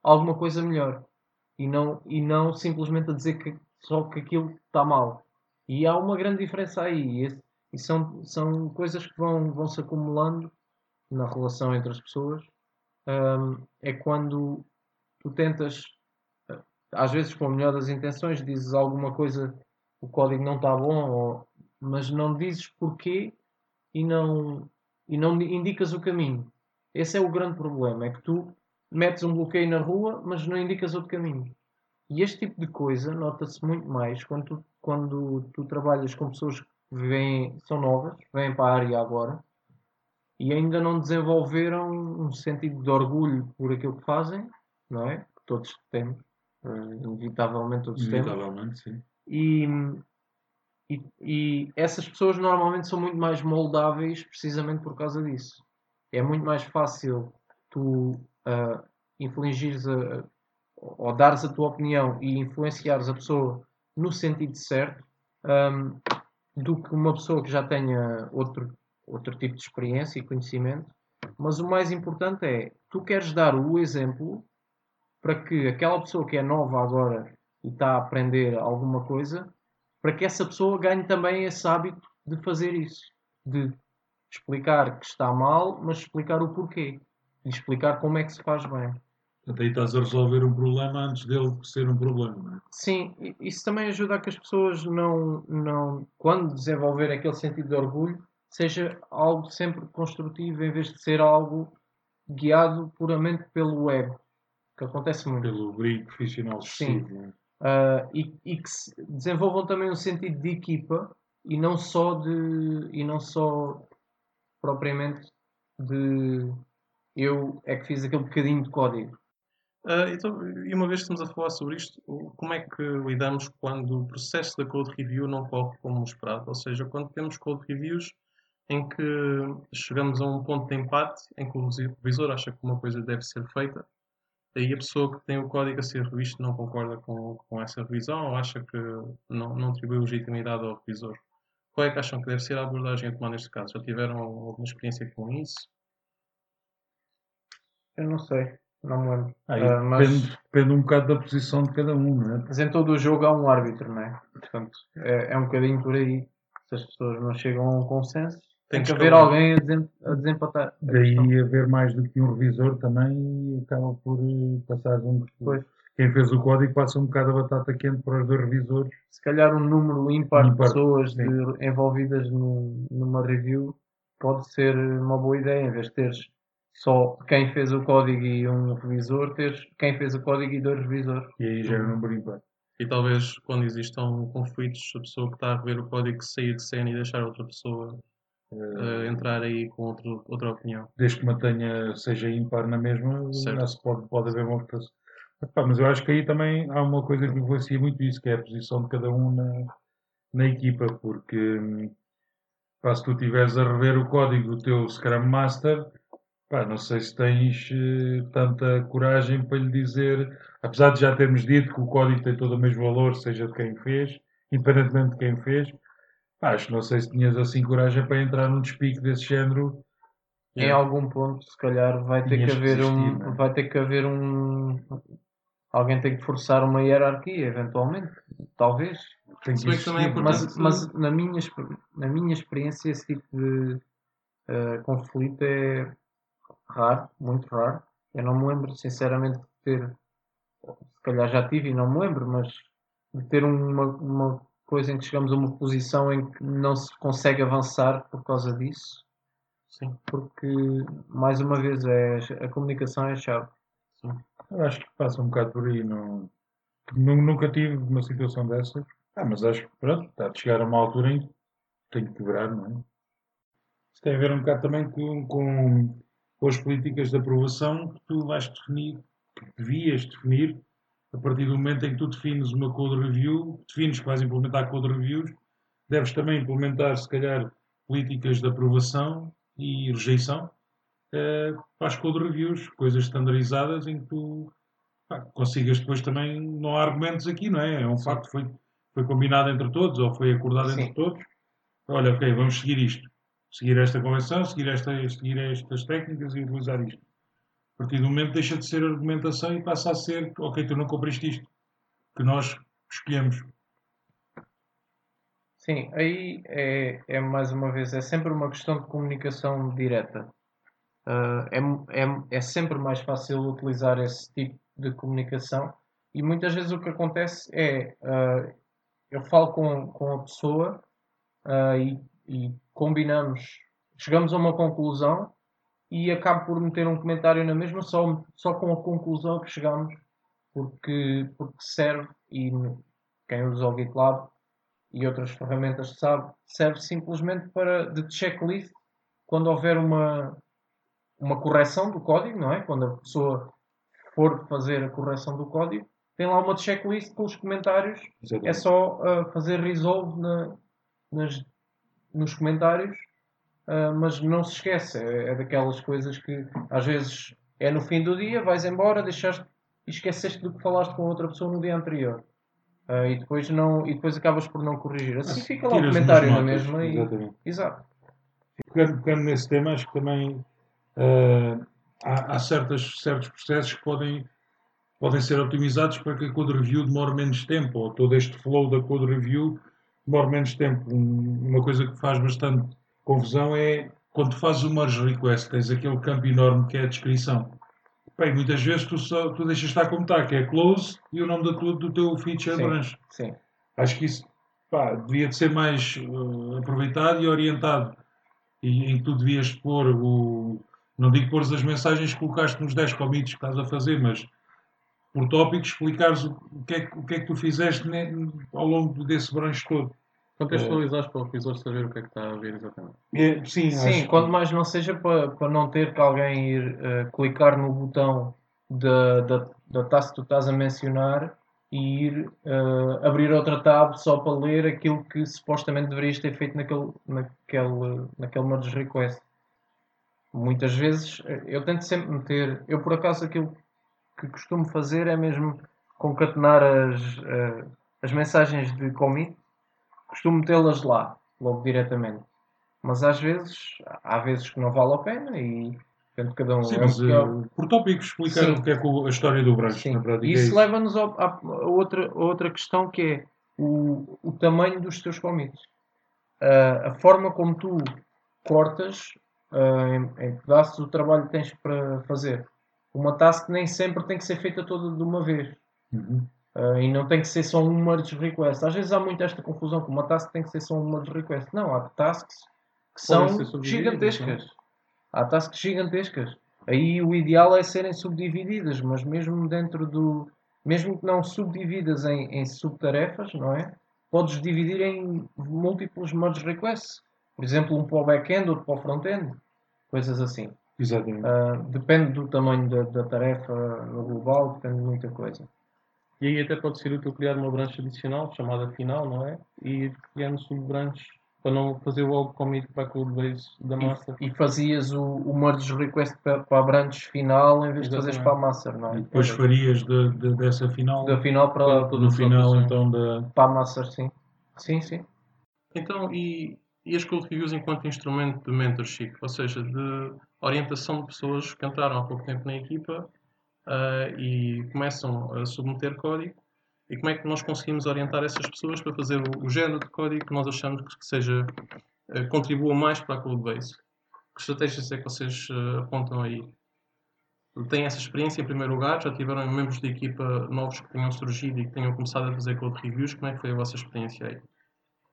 Speaker 2: alguma coisa melhor. E não, e não simplesmente a dizer que só que aquilo está mal. E há uma grande diferença aí. E, e são, são coisas que vão, vão se acumulando na relação entre as pessoas. Hum, é quando tu tentas, às vezes com a melhor das intenções, dizes alguma coisa, o código não está bom, ou- mas não dizes porquê e não, e não indicas o caminho. Esse é o grande problema, é que tu metes um bloqueio na rua, mas não indicas outro caminho. E este tipo de coisa nota-se muito mais quando tu, quando tu trabalhas com pessoas que vêm, são novas, vêm para a área agora, e ainda não desenvolveram um sentido de orgulho por aquilo que fazem, não é? Que todos temos, eh, inevitavelmente todos temos.
Speaker 1: Inevitavelmente, sim.
Speaker 2: E, e, e essas pessoas normalmente são muito mais moldáveis precisamente por causa disso. É muito mais fácil tu ah, infligires a, ou dares a tua opinião e influenciares a pessoa no sentido certo ahm, do que uma pessoa que já tenha outro, outro tipo de experiência e conhecimento. Mas o mais importante é, tu queres dar o exemplo para que aquela pessoa que é nova agora e está a aprender alguma coisa, para que essa pessoa ganhe também esse hábito de fazer isso. De explicar que está mal, mas explicar o porquê. E explicar como é que se faz bem.
Speaker 1: Portanto, aí estás a resolver um problema antes dele ser um problema, não é?
Speaker 2: Sim, isso também ajuda a que as pessoas não, não quando desenvolverem aquele sentido de orgulho, seja algo sempre construtivo em vez de ser algo guiado puramente pelo ego, que acontece muito.
Speaker 1: Pelo brilho profissional
Speaker 2: Sim.
Speaker 1: excessivo. não
Speaker 2: Ah, e, e que se desenvolvam também um sentido de equipa e não só de e não só propriamente de eu é que fiz aquele bocadinho de código.
Speaker 3: Ah, então, e uma vez que estamos a falar sobre isto, como é que lidamos quando o processo da code review não corre como esperado? Ou seja, quando temos code reviews em que chegamos a um ponto de empate em que o revisor acha que uma coisa deve ser feita, aí a pessoa que tem o código a ser revisto não concorda com, com essa revisão ou acha que não, não atribui legitimidade ao revisor. Qual é que acham que deve ser a abordagem a tomar neste caso? Já tiveram alguma experiência com isso?
Speaker 2: Eu não sei, não me lembro.
Speaker 1: Aí
Speaker 2: Ah, mas,
Speaker 1: depende, depende um bocado da posição de cada um, não é?
Speaker 2: mas em todo o jogo há um árbitro, não é? Portanto, é, é um bocadinho por aí. Se as pessoas não chegam a um consenso, tem, que haver alguém a, desem- a desempatar. a
Speaker 1: Daí
Speaker 2: questão.
Speaker 1: haver mais do que um revisor também acaba por eh, passar um.
Speaker 2: Pois.
Speaker 1: Quem fez o código passa um bocado a batata quente para os dois revisores.
Speaker 2: se calhar um número ímpar de pessoas de- envolvidas num- numa review pode ser uma boa ideia, em vez de teres só quem fez o código e um revisor, teres quem fez o código e dois revisores.
Speaker 1: E aí gera um número ímpar.
Speaker 3: E talvez quando existam conflitos, a pessoa que está a rever o código sair de cena e deixar outra pessoa eh, entrar aí com outro, outra opinião.
Speaker 1: Desde que mantenha, seja ímpar na mesma,
Speaker 3: Certo.
Speaker 1: pode, pode haver uma. Epá, Mas eu acho que aí também há uma coisa que influencia muito isso, que é a posição de cada um na, na equipa, porque pá, se tu estiveres a rever o código do teu Scrum Master, pá, não sei se tens eh, tanta coragem para lhe dizer, apesar de já termos dito que o código tem todo o mesmo valor, seja de quem fez, independentemente de quem fez, acho que não sei se tinhas assim coragem para entrar num despique desse género.
Speaker 2: Em algum ponto, se calhar, vai ter
Speaker 1: Tinhas
Speaker 2: que haver um,
Speaker 1: desistir, não é?
Speaker 2: vai ter que haver um, alguém tem que forçar uma hierarquia, eventualmente, talvez.
Speaker 1: Tem
Speaker 3: que também é
Speaker 1: existir.
Speaker 3: importante-
Speaker 2: Mas, mas na, minha, na minha experiência, esse tipo de eh, conflito é raro, muito raro. Eu não me lembro, sinceramente, de ter, se calhar já tive e não me lembro, mas de ter uma, uma coisa em que chegamos a uma posição em que não se consegue avançar por causa disso,
Speaker 3: Sim.
Speaker 2: porque, mais uma vez, é, a comunicação é a chave.
Speaker 1: Eu acho que passa um bocado por aí. Não, nu- nunca tive uma situação dessas. Ah, mas acho que pronto, está a chegar a uma altura em que tem que quebrar, não é? Isso tem a ver um bocado também com, com, com as políticas de aprovação que tu vais definir, que devias definir, a partir do momento em que tu defines uma code review, defines que vais implementar code reviews, deves também implementar, se calhar, políticas de aprovação e rejeição eh, para as code reviews, coisas standardizadas em que tu pá, consigas depois também, não há argumentos aqui, não é? É um facto, foi, foi combinado entre todos ou foi acordado
Speaker 2: Sim.
Speaker 1: entre todos. Olha, ok, vamos seguir isto. Seguir esta convenção, seguir, esta, seguir estas técnicas e utilizar isto. Partir do momento deixa de ser argumentação e passa a ser, ok, tu não cumpriste isto, que nós escolhemos.
Speaker 2: Sim, aí é, é mais uma vez, é sempre uma questão de comunicação direta. Ah, é, é, é sempre mais fácil utilizar esse tipo de comunicação e muitas vezes o que acontece é ah, eu falo com, com a pessoa ah, e, e combinamos, chegamos a uma conclusão e acabo por meter um comentário na mesma só, só com a conclusão que chegamos porque, porque serve e quem usa o GitLab e outras ferramentas sabe, serve simplesmente para de checklist quando houver uma, uma correção do código, não é? Quando a pessoa for fazer a correção do código, tem lá uma checklist com os comentários, é só ah, fazer resolve na- nas- nos comentários, ah, mas não se esquece, é, é daquelas coisas que às vezes é no fim do dia, vais embora, deixaste e esqueceste do que falaste com outra pessoa no dia anterior. Ah, e, depois não, e depois acabas por não corrigir. Assim fica lá o comentário na mesma e. Exato.
Speaker 1: Pegando, pegando nesse tema, acho que também eh, há, há certas, certos processos que podem, podem ser optimizados para que a code review demore menos tempo, ou todo este flow da code review demore menos tempo. Um- uma coisa que faz bastante confusão é quando tu fazes o merge request, tens aquele campo enorme que é a descrição. Bem, muitas vezes tu, só, tu deixas estar como está, que é close e o nome da tua, do teu feature
Speaker 2: Sim.
Speaker 1: branch.
Speaker 2: Sim.
Speaker 1: Acho que isso pá, devia de ser mais eh, aproveitado e orientado. E em que tu devias pôr o. Não digo pôr as mensagens que colocaste nos 10 commits que estás a fazer, mas por tópicos explicares o, que, é, que- o que é que tu fizeste ne- ao longo desse branche todo.
Speaker 3: Contextualizares para o revisor saber o que é que está a ver exatamente.
Speaker 1: É, sim,
Speaker 2: Sim,
Speaker 1: acho
Speaker 2: quanto
Speaker 1: que-
Speaker 2: mais não seja para, para não ter que alguém ir eh, clicar no botão da, da, da task que tu estás a mencionar e ir eh, abrir outra tab só para ler aquilo que supostamente deverias ter feito naquele, naquele, naquele merge request. Muitas vezes eh, eu tento sempre meter, eu por acaso aquilo que costumo fazer é mesmo concatenar as, eh, as mensagens de commit, costumo metê-las lá, logo diretamente. Mas às vezes, há vezes que não vale a pena e de cada um.
Speaker 1: Sim,
Speaker 2: É
Speaker 1: mas
Speaker 2: é.
Speaker 1: eh, por tópicos explicar o que é a história do branche,
Speaker 2: Sim.
Speaker 1: na prática. é
Speaker 2: Isso
Speaker 1: isso.
Speaker 2: leva-nos a, a outra, a outra questão que é o, o tamanho dos teus commits. Ah, a forma como tu cortas ah, em, em pedaços o trabalho que tens para fazer. Uma task nem sempre tem que ser feita toda de uma vez.
Speaker 1: Uhum.
Speaker 2: Ah, e não tem que ser só um merge request. Às vezes há muito esta confusão que uma task tem que ser só um merge request. Não, há tasks que
Speaker 3: Podem
Speaker 2: são gigantescas. Há tasks gigantescas. Aí o ideal é serem subdivididas, mas mesmo dentro do. Mesmo que não subdividas em, em subtarefas, não é? Podes dividir em múltiplos merge requests. Por exemplo, um para o back-end, outro para o front-end. Coisas assim.
Speaker 1: Exatamente.
Speaker 2: Ah, depende do tamanho da, da tarefa no global, depende de muita coisa.
Speaker 3: E aí até pode ser útil criar uma branche adicional, chamada final, não é? E ir criando subbranches para não fazer logo commit para a codebase da massa.
Speaker 2: E, e fazias o, o merge request para, para a branch final em vez de fazeres para a master, não é?
Speaker 1: E depois farias de- de- dessa final,
Speaker 2: Da final para,
Speaker 3: as
Speaker 1: final então da.
Speaker 2: para a master, sim. Sim, sim.
Speaker 3: Então, e, e as code reviews enquanto instrumento de mentorship, ou seja, de orientação de pessoas que entraram há pouco tempo na equipa ah, e começam a submeter código. E como é que nós conseguimos orientar essas pessoas para fazer o, o género de código que nós achamos que seja, ah, contribua mais para a codebase? Que estratégias é que vocês ah, apontam aí? Têm essa experiência em primeiro lugar? Já tiveram membros de equipa novos que tenham surgido e que tenham começado a fazer code reviews? Como é que foi a vossa experiência aí?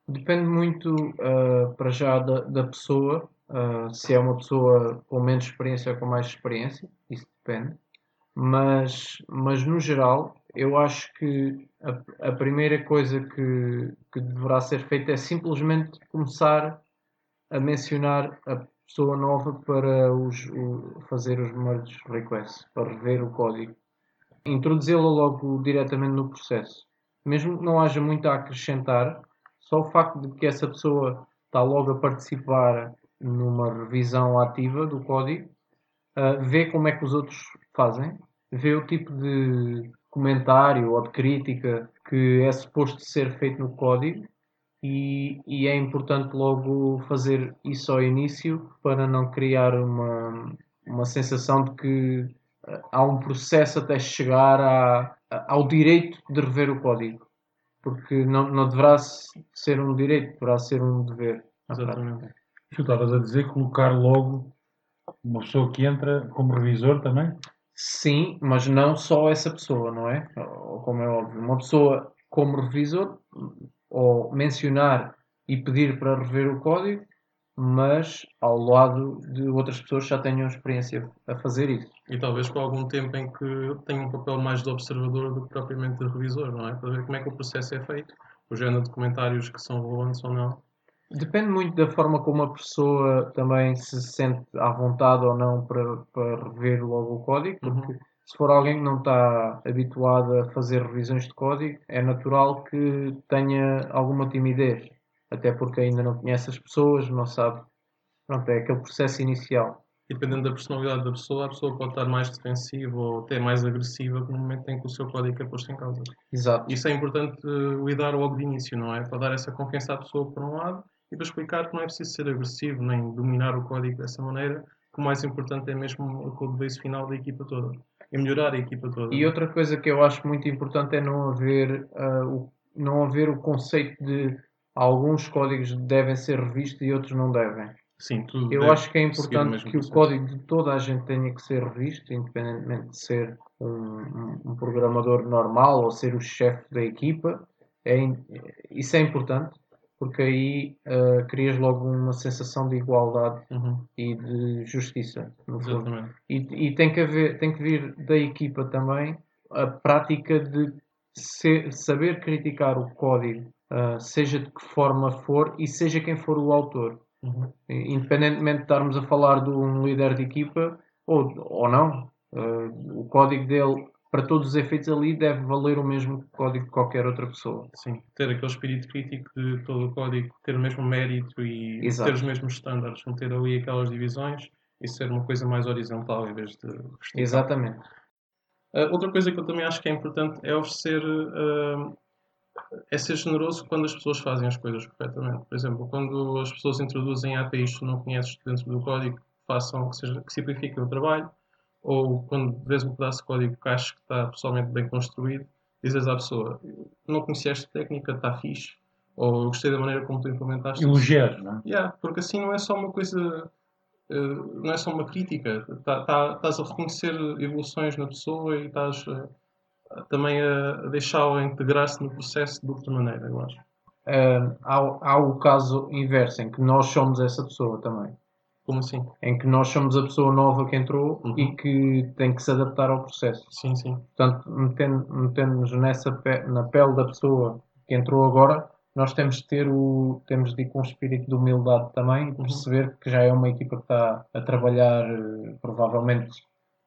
Speaker 2: Depende muito uh, para já da, da pessoa, uh, se é uma pessoa com menos experiência ou com mais experiência, isso depende. Mas, mas no geral, eu acho que a, a primeira coisa que, que deverá ser feita é simplesmente começar a mencionar a pessoa nova para os, o, fazer os merge requests, para rever o código. Introduzi-la logo diretamente no processo. Mesmo que não haja muito a acrescentar, só o facto de que essa pessoa está logo a participar numa revisão ativa do código, uh, vê como é que os outros fazem, vê o tipo de comentário ou de crítica que é suposto ser feito no código e, e, é importante logo fazer isso ao início para não criar uma, uma sensação de que uh, há um processo até chegar a, a, ao direito de rever o código. Porque não, não deverá ser um direito, deverá ser um dever.
Speaker 3: Exatamente.
Speaker 1: Tu estavas a dizer colocar logo uma pessoa que entra como revisor também?
Speaker 2: Sim, mas não só essa pessoa, não é? Como é óbvio. Uma pessoa como revisor, ou mencionar e pedir para rever o código, mas ao lado de outras pessoas que já tenham experiência a fazer isso.
Speaker 3: E talvez com algum tempo em que tenha um papel mais de observador do que propriamente de revisor, não é? Para ver como é que o processo é feito, o género de comentários que são relevantes ou não.
Speaker 2: Depende muito da forma como a pessoa também se sente à vontade ou não para, para rever logo o código, porque uhum. se for alguém que não está habituado a fazer revisões de código, é natural que tenha alguma timidez, até porque ainda não conhece as pessoas, não sabe. Pronto, é aquele processo inicial.
Speaker 3: E dependendo da personalidade da pessoa, a pessoa pode estar mais defensiva ou até mais agressiva no momento em que o seu código é posto em causa.
Speaker 2: Exato.
Speaker 3: Isso é importante uh, lidar logo de início, não é? Para dar essa confiança à pessoa por um lado e para explicar que não é preciso ser agressivo nem dominar o código dessa maneira, que o mais importante é mesmo o codebase final da equipa toda e melhorar a equipa toda.
Speaker 2: E outra coisa que eu acho muito importante é não haver, uh, o, não haver o conceito de alguns códigos devem ser revistos e outros não devem.
Speaker 3: Sim, tudo
Speaker 2: eu acho que é importante que o código de toda a gente tenha que ser revisto, independentemente de ser um, um, um programador normal ou ser o chefe da equipa. É, isso é importante porque aí uh, crias logo uma sensação de igualdade
Speaker 3: uhum.
Speaker 2: e de justiça. E, e, tem, que haver, tem que vir da equipa também a prática de ser, saber criticar o código, uh, seja de que forma for e seja quem for o autor.
Speaker 3: Uhum.
Speaker 2: Independentemente de estarmos a falar de um líder de equipa ou, ou não, uh, o código dele para todos os efeitos ali deve valer o mesmo código que qualquer outra pessoa.
Speaker 3: Sim, ter aquele espírito crítico de todo o código, ter o mesmo mérito e Exato. ter os mesmos estándares, não ter ali aquelas divisões e ser uma coisa mais horizontal em vez de vertical.
Speaker 2: Exatamente.
Speaker 3: Uh, outra coisa que eu também acho que é importante é oferecer, uh, é ser generoso quando as pessoas fazem as coisas corretamente. Por exemplo, quando as pessoas introduzem APIs que não conheces dentro do código, façam que, seja, que simplifiquem o trabalho ou quando vês um pedaço de código que achas que está pessoalmente bem construído, dizes à pessoa: Não conhecia esta técnica, está fixe, ou gostei da maneira como tu implementaste.
Speaker 1: Elogiar, não é?
Speaker 3: Yeah, porque assim não é só uma coisa, uh, não é só uma crítica, tá, tá, estás a reconhecer evoluções na pessoa e estás uh, também a deixá-la integrar-se no processo de outra maneira, eu acho.
Speaker 2: Uh, há, há o caso inverso, em que nós somos essa pessoa também.
Speaker 3: Como assim?
Speaker 2: Em que nós somos a pessoa nova que entrou
Speaker 3: uhum.
Speaker 2: e que tem que se adaptar ao processo.
Speaker 3: Sim, sim.
Speaker 2: Portanto, metendo-nos nessa pe na pele da pessoa que entrou agora, nós temos de ter o temos de ir com um espírito de humildade também e uhum. perceber que já é uma equipa que está a trabalhar eh, provavelmente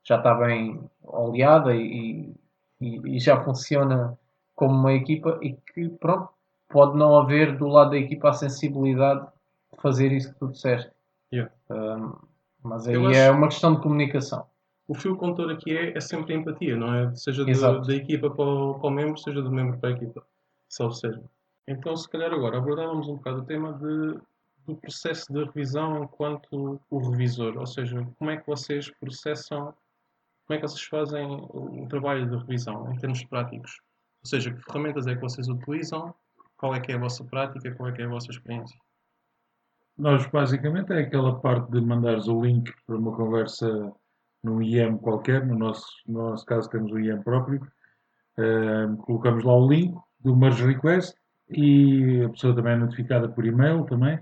Speaker 2: já está bem oleada e, e, e, já funciona como uma equipa e que pronto pode não haver do lado da equipa a sensibilidade de fazer isso que tu disseste
Speaker 3: Yeah.
Speaker 2: Um, mas aí é uma questão de comunicação.
Speaker 3: O fio condutor aqui é, é sempre a empatia, não é? Seja da equipa para o, para o, membro, seja do membro para a equipa. Só seja. Então, se calhar agora abordávamos um bocado o tema de, do processo de revisão enquanto o revisor. Ou seja, como é que vocês processam como é que vocês fazem o, o trabalho de revisão em termos práticos? Ou seja, que ferramentas é que vocês utilizam? Qual é que é a vossa prática? Qual é que é a vossa experiência?
Speaker 1: Nós, basicamente, é aquela parte de mandares o link para uma conversa num IM qualquer, no nosso, no nosso caso temos o IM próprio, uh, colocamos lá o link do merge request e a pessoa também é notificada por e-mail também,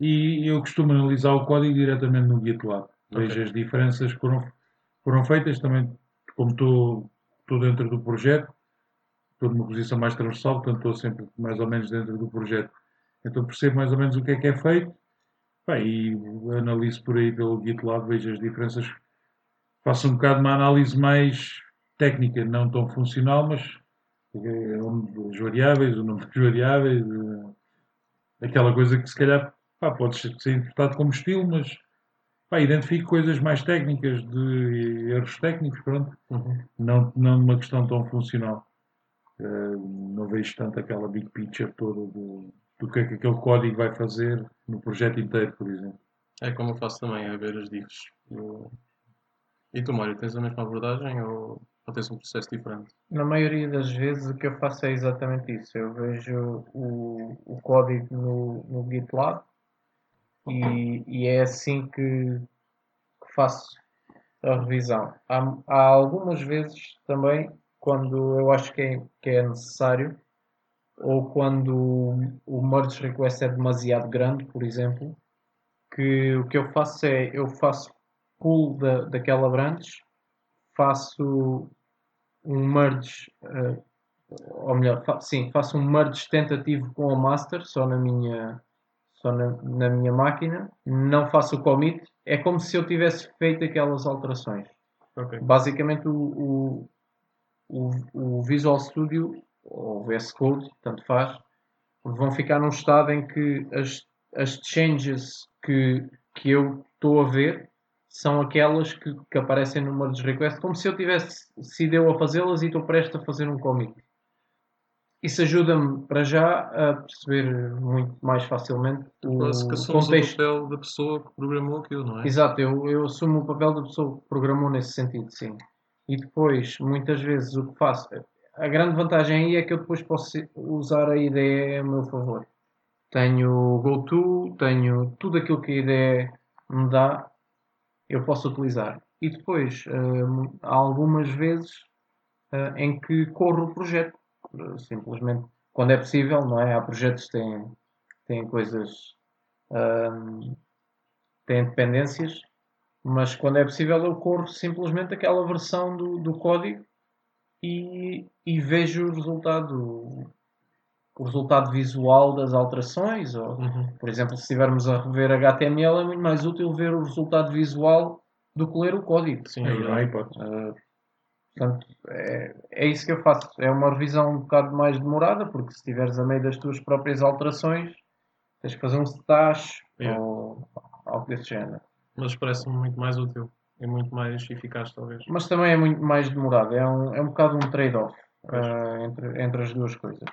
Speaker 1: e eu costumo analisar o código diretamente no GitLab. Okay. Vejo as diferenças que foram, foram feitas também, como estou, estou dentro do projeto, estou numa posição mais transversal, portanto estou sempre mais ou menos dentro do projeto. Então percebo mais ou menos o que é que é feito e analiso por aí pelo GitLab, vejo as diferenças. Faço um bocado uma análise mais técnica, não tão funcional, mas as variáveis, o número <laughs> de variáveis, eh, aquela coisa que se calhar pá, pode ser interpretado como estilo, mas pá, identifico coisas mais técnicas, de erros técnicos, pronto, uhum. não, não uma questão tão funcional. Uh, não vejo tanto aquela big picture toda do, do que é que aquele código vai fazer no projeto inteiro, por exemplo.
Speaker 3: É como eu faço também, a ver as diffs. E tu, Mário, tens a mesma abordagem ou, ou tens um processo diferente?
Speaker 2: Na maioria das vezes o que eu faço é exatamente isso. Eu vejo o, o código no, no GitLab e, e é assim que, que faço a revisão. Há, há, algumas vezes também, quando eu acho que é, que é necessário, ou quando o merge request é demasiado grande, por exemplo, que o que eu faço é eu faço pull da, daquela branch, faço um merge, uh, ou melhor, fa sim, faço um merge tentativo com a master, só na minha, só na, na minha máquina, não faço o commit, é como se eu tivesse feito aquelas alterações. Okay. Basicamente o, o, o, Visual Studio ou VS Code, tanto faz, vão ficar num estado em que as, as changes que, que eu estou a ver são aquelas que, que aparecem no merge request, como se eu tivesse sido eu a fazê-las e estou prestes a fazer um commit. Isso ajuda-me para já a perceber muito mais facilmente o
Speaker 3: contexto. o papel da pessoa que programou aquilo, não é?
Speaker 2: Exato, eu, eu assumo o papel da pessoa que programou nesse sentido, sim. E depois, muitas vezes, o que faço. A grande vantagem aí é que eu depois posso usar a ideia a meu favor. Tenho GoTo, tenho tudo aquilo que a ideia me dá, eu posso utilizar. E depois, uh, há algumas vezes uh, em que corro o projeto simplesmente quando é possível, não é? Há projetos que têm, têm coisas, um, têm dependências, mas quando é possível eu corro simplesmente aquela versão do, do código e, e vejo o resultado, o resultado visual das alterações. Ou, uhum. Por exemplo, se estivermos a rever HTML, é muito mais útil ver o resultado visual do que ler o código.
Speaker 3: Sim, é, é, é,
Speaker 2: Portanto, é, é isso que eu faço. É uma revisão um bocado mais demorada, porque se estiveres a meio das tuas próprias alterações, tens que fazer um stash yeah. ou algo desse género.
Speaker 3: Mas parece-me muito mais útil e muito mais eficaz, talvez.
Speaker 2: Mas também é muito mais demorado. É um, é um bocado um trade-off uh, entre, entre as duas coisas.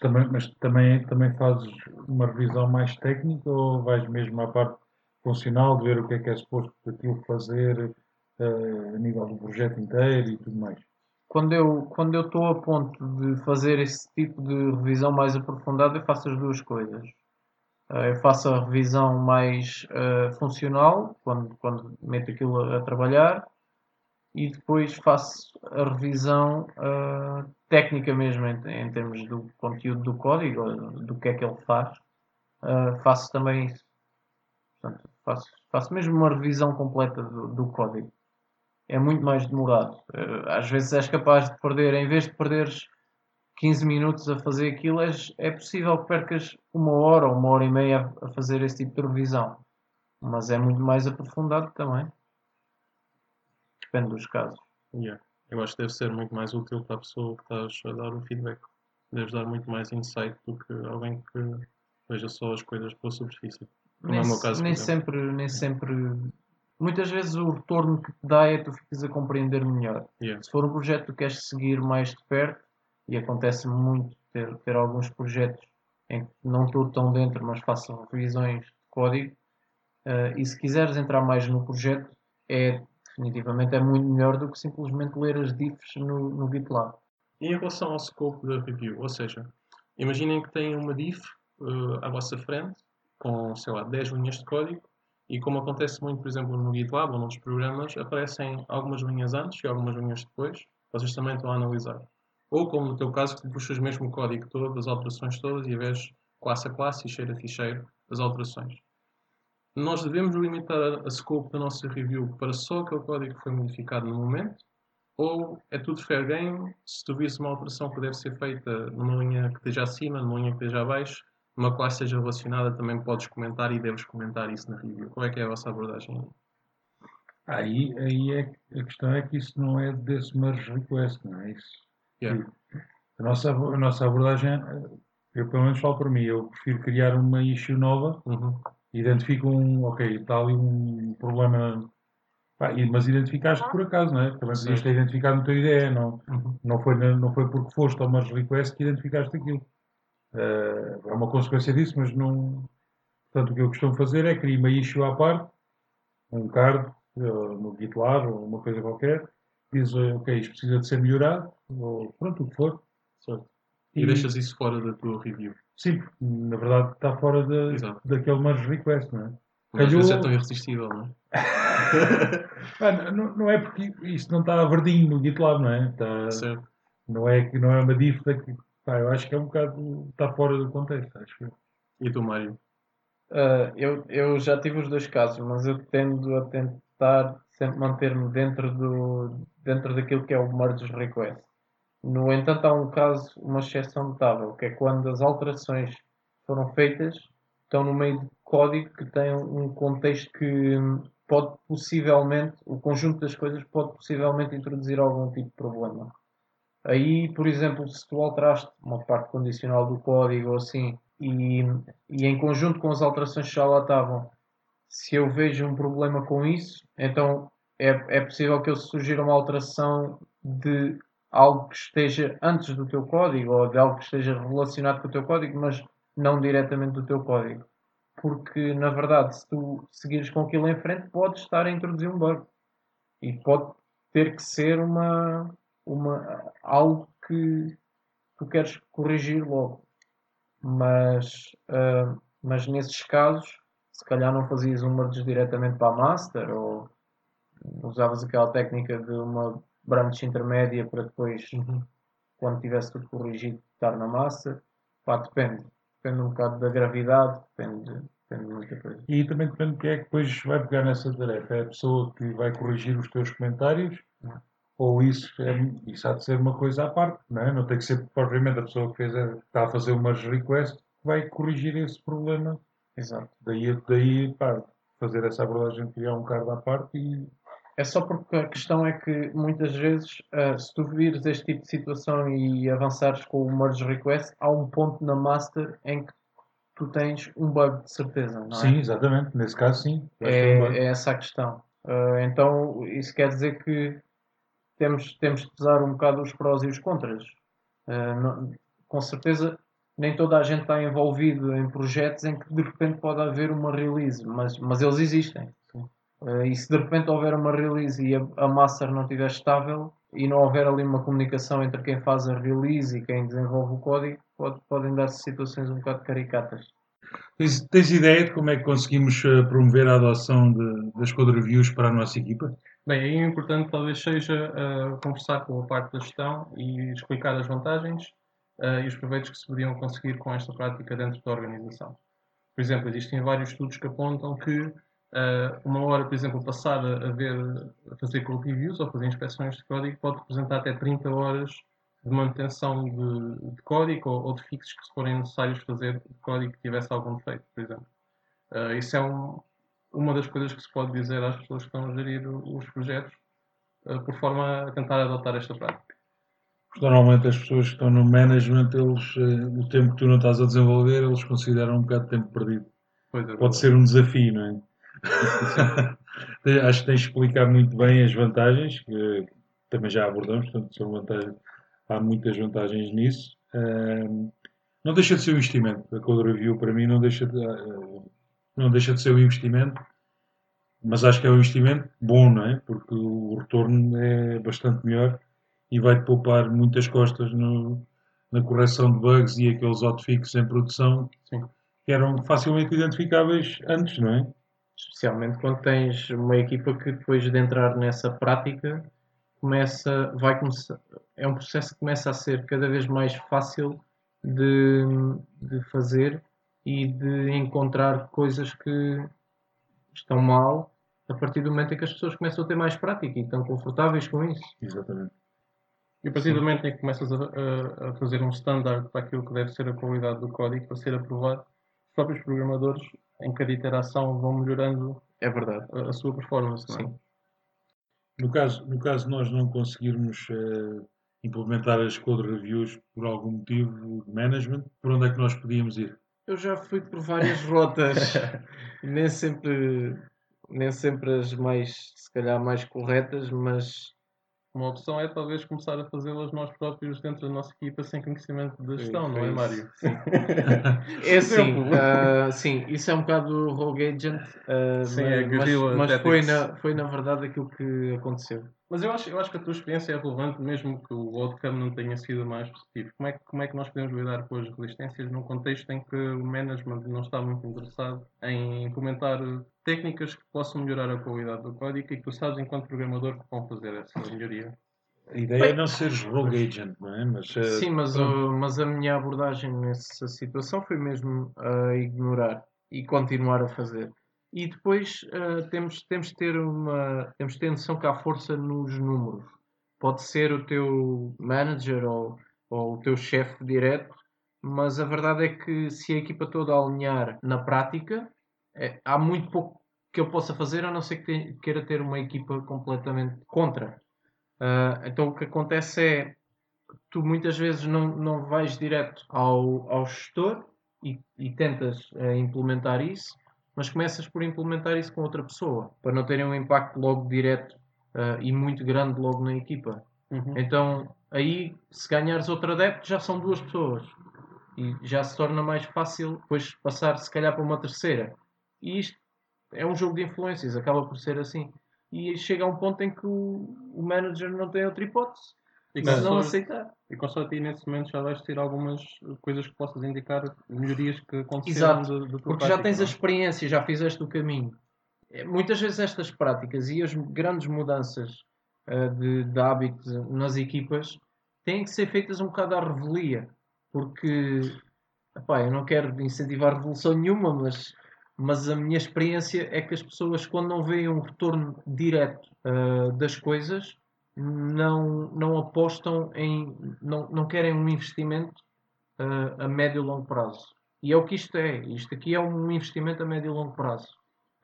Speaker 1: Também, mas também, também fazes uma revisão mais técnica ou vais mesmo à parte funcional de ver o que é que é suposto aquilo fazer? uh, a nível do projeto inteiro e tudo mais.
Speaker 2: Quando eu quando eu estou a ponto de fazer esse tipo de revisão mais aprofundada, eu faço as duas coisas. Uh, eu faço a revisão mais uh, funcional, quando, quando meto aquilo a, trabalhar, e depois faço a revisão técnica mesmo, em, em, termos do conteúdo do código, do que é que ele faz. faço também isso. Portanto, faço, faço mesmo uma revisão completa do, do código é muito mais demorado. Às vezes és capaz de perder, em vez de perderes 15 minutos a fazer aquilo, é, é possível que percas uma hora ou uma hora e meia a fazer esse tipo de revisão. Mas é muito mais aprofundado também. Depende dos casos.
Speaker 3: Yeah. Eu acho que deve ser muito mais útil para a pessoa que estás a dar o feedback. Deves dar muito mais insight do que alguém que veja só as coisas pela superfície.
Speaker 2: Nem, é caso, nem sempre, nem sempre muitas vezes o retorno que te dá é tu ficas a compreender melhor.
Speaker 3: Yeah.
Speaker 2: Se for um projeto que queres seguir mais de perto, e acontece muito ter, ter alguns projetos em que não estou tão dentro, mas faço revisões de código, uh, e se quiseres entrar mais no projeto, é de definitivamente é muito melhor do que simplesmente ler as diffs no, no GitLab.
Speaker 3: E em relação ao scope da review, ou seja, imaginem que têm uma diff uh, à vossa frente com, sei lá, 10 linhas de código e como acontece muito, por exemplo, no GitLab ou noutros programas, aparecem algumas linhas antes e algumas linhas depois, vocês também estão a analisar. Ou como no teu caso, que tu puxas mesmo o código todo, as alterações todas e vês classe a classe, ficheiro a ficheiro, as alterações. Nós devemos limitar a scope da nossa review para só aquele código que foi modificado no momento, ou é tudo fair game, se tu vires uma alteração que deve ser feita numa linha que esteja acima, numa linha que esteja abaixo, numa classe seja relacionada, também podes comentar e deves comentar isso na review. Qual é que é a vossa abordagem?
Speaker 1: Aí, aí é, a questão é que isso não é desse merge request, não é isso?
Speaker 3: Yeah.
Speaker 1: A nossa, a nossa abordagem, eu pelo menos falo para mim, eu prefiro criar uma issue nova,
Speaker 3: Uhum.
Speaker 1: identifico um, ok, está ali um problema, pá, mas identificaste por acaso, não é? Também podias ter identificado no teu IDE, não,
Speaker 3: Uhum.
Speaker 1: não, foi, não foi porque foste ao merge request que identificaste aquilo. Eh, é uma consequência disso, mas não. Portanto, o que eu costumo fazer é criar uma issue à parte, um card eh, no GitLab ou uma coisa qualquer, diz, eh, ok, isto precisa de ser melhorado, ou pronto, o que for.
Speaker 3: Certo. E, deixas isso fora da tua review.
Speaker 1: Sim, porque, na verdade está fora de,
Speaker 3: Exato.
Speaker 1: daquele merge request, não é?
Speaker 3: Mas às
Speaker 1: Calhou-
Speaker 3: vezes é tão irresistível, não é? <laughs>
Speaker 1: Ah, não, não é porque isto não está verdinho no GitLab, não é? Está,
Speaker 3: Certo.
Speaker 1: não, é que- não é uma diff da que. Pá, eu acho que é um bocado. está fora do contexto, acho que.
Speaker 3: E tu, Mário?
Speaker 2: Ah, eu, eu já tive os dois casos, mas eu tendo a tentar sempre manter-me dentro, do, dentro daquilo que é o merge request. No entanto, há um caso, uma exceção notável, que é quando as alterações foram feitas, estão no meio de código que tem um contexto que hum, pode possivelmente, o conjunto das coisas pode possivelmente introduzir algum tipo de problema. Aí, por exemplo, se tu alteraste uma parte condicional do código ou assim, e, e em conjunto com as alterações que já lá estavam, se eu vejo um problema com isso, então é, é possível que eu sugira uma alteração de algo que esteja antes do teu código ou de algo que esteja relacionado com o teu código, mas não diretamente do teu código. Porque, na verdade, se tu seguires com aquilo em frente, podes estar a introduzir um bug. E pode ter que ser uma, uma, algo que tu queres corrigir logo. Mas, ah, mas nesses casos, se calhar não fazias um merge diretamente para a master ou usavas aquela técnica de uma branch intermédia para depois, quando tivesse tudo corrigido, estar na master. Pá, depende. Depende um bocado da gravidade, depende, depende de muita coisa.
Speaker 1: E também depende de quem é que depois vai pegar nessa tarefa. É a pessoa que vai corrigir os teus comentários ou isso, é, isso há de ser uma coisa à parte, não é? Não tem que ser propriamente a pessoa que, fez, que está a fazer uma request que vai corrigir esse problema.
Speaker 2: Exato.
Speaker 1: Daí, daí pá, fazer essa abordagem, criar um card à parte e
Speaker 2: É só porque a questão é que muitas vezes, ah, se tu vires este tipo de situação e avançares com o merge request, há um ponto na master em que tu tens um bug de certeza, não é?
Speaker 1: sim, exatamente, nesse caso sim. Ter um.
Speaker 2: É, é essa a questão. Ah, então, isso quer dizer que temos, temos de pesar um bocado os prós e os contras. Ah, não- com certeza, nem toda a gente está envolvido em projetos em que de repente pode haver uma release, mas, mas eles existem. Ah, e se de repente houver uma release e a, a master não estiver estável e não houver ali uma comunicação entre quem faz a release e quem desenvolve o código, pode- podem dar-se situações um bocado caricatas.
Speaker 1: Tens, tens ideia de como é que conseguimos eh, promover a adoção de- das code reviews para a nossa equipa?
Speaker 3: Bem, aí o importante talvez seja ah, conversar com a parte da gestão e explicar as vantagens ah, e os proveitos que se podiam conseguir com esta prática dentro da organização. Por exemplo, existem vários estudos que apontam que ah, uma hora, por exemplo, passar a, ver, a fazer code reviews ou fazer inspeções de código pode representar até 30 horas de manutenção de, de código ou, ou de fixes que se forem necessários fazer de código que tivesse algum defeito, por exemplo. Ah, isso é um, uma das coisas que se pode dizer às pessoas que estão a gerir os projetos, por forma a tentar adotar esta prática.
Speaker 1: Porque normalmente as pessoas que estão no management, eles, eh, o tempo que tu não estás a desenvolver, eles consideram um bocado de tempo perdido.
Speaker 3: É,
Speaker 1: Pode ser um desafio, não é? <laughs> Acho que tens de explicar muito bem as vantagens, que também já abordamos, portanto, são vantagens, há muitas vantagens nisso. Ahm, não deixa de ser um investimento. A Code Review, para mim, não deixa de, ah, não deixa de ser um investimento. mas acho que é um investimento bom, não é? Porque o retorno é bastante melhor e vai-te poupar muitas costas no, na correção de bugs e aqueles hotfixes em produção
Speaker 3: Sim.
Speaker 1: que eram facilmente identificáveis antes, não é?
Speaker 2: Especialmente quando tens uma equipa que depois de entrar nessa prática começa, vai começar, é um processo que começa a ser cada vez mais fácil de, de fazer e de encontrar coisas que estão mal a partir do momento em que as pessoas começam a ter mais prática e estão confortáveis com isso.
Speaker 1: Exatamente.
Speaker 3: E a partir do momento em que começas a, a- a fazer um standard para aquilo que deve ser a qualidade do código para ser aprovado, os próprios programadores, em cada iteração, vão melhorando
Speaker 2: É verdade.
Speaker 3: a, a sua performance. Não é?
Speaker 2: Sim.
Speaker 1: No caso, no caso de nós não conseguirmos eh, implementar as code reviews por algum motivo de management, por onde é que nós podíamos ir?
Speaker 2: Eu já fui por várias rotas, <laughs> nem sempre, nem sempre as mais, se calhar, mais corretas, mas
Speaker 3: Uma opção é talvez começar a fazê-las nós próprios dentro da nossa equipa sem conhecimento da gestão, não é,
Speaker 2: isso.
Speaker 3: Mário? <laughs>
Speaker 2: é assim,
Speaker 3: Exemplo.
Speaker 2: ah, sim, isso é um bocado rogue agent, ah,
Speaker 3: Sim,
Speaker 2: mas,
Speaker 3: é
Speaker 2: mas,
Speaker 3: guerrilla
Speaker 2: mas foi, na, foi na verdade aquilo que aconteceu.
Speaker 3: Mas eu acho, eu acho que a tua experiência é relevante, mesmo que o outcome não tenha sido mais positivo. Como é, que, como é que nós podemos lidar com as resistências num contexto em que o management não está muito interessado em implementar técnicas que possam melhorar a qualidade do código e que tu sabes, enquanto programador, que vão fazer essa melhoria?
Speaker 1: A ideia é não seres rogue agent, não é? Mas, eh,
Speaker 2: Sim, mas,
Speaker 1: pronto.
Speaker 2: o- mas a minha abordagem nessa situação foi mesmo a ignorar e continuar a fazer. E depois ah, temos, temos, de ter uma, temos ter noção que há força nos números. Pode ser o teu manager ou, ou o teu chefe direto, mas a verdade é que se a equipa toda alinhar na prática, é, há muito pouco que eu possa fazer, a não ser que te- queira ter uma equipa completamente contra. Ah, então o que acontece é tu muitas vezes não, não vais direto ao, ao gestor e, e tentas eh, implementar isso, mas começas por implementar isso com outra pessoa, para não terem um impacto logo direto eh, e muito grande logo na equipa.
Speaker 3: Uhum.
Speaker 2: Então aí, se ganhares outro adepto, já são duas pessoas e já se torna mais fácil depois passar, se calhar, para uma terceira. E isto é um jogo de influências, acaba por ser assim. E chega a um ponto em que o, o manager não tem outra hipótese
Speaker 3: E
Speaker 2: se não aceitar.
Speaker 3: E com sorte nesse momento já vais ter algumas coisas que possas indicar melhorias que aconteceram
Speaker 2: Exato,
Speaker 3: da tua
Speaker 2: Porque já
Speaker 3: prática,
Speaker 2: tens a
Speaker 3: não é?
Speaker 2: experiência, já fizeste o caminho. É, Muitas vezes estas práticas e as grandes mudanças ah, de, de hábitos nas equipas têm que ser feitas um bocado à revelia. Porque, epá, eu não quero incentivar revolução nenhuma, mas, mas a minha experiência é que as pessoas, quando não veem um retorno direto ah, das coisas, não, não apostam em. Não, não querem um investimento ah, a médio e longo prazo. E é o que isto é. Isto aqui é um investimento a médio e longo prazo.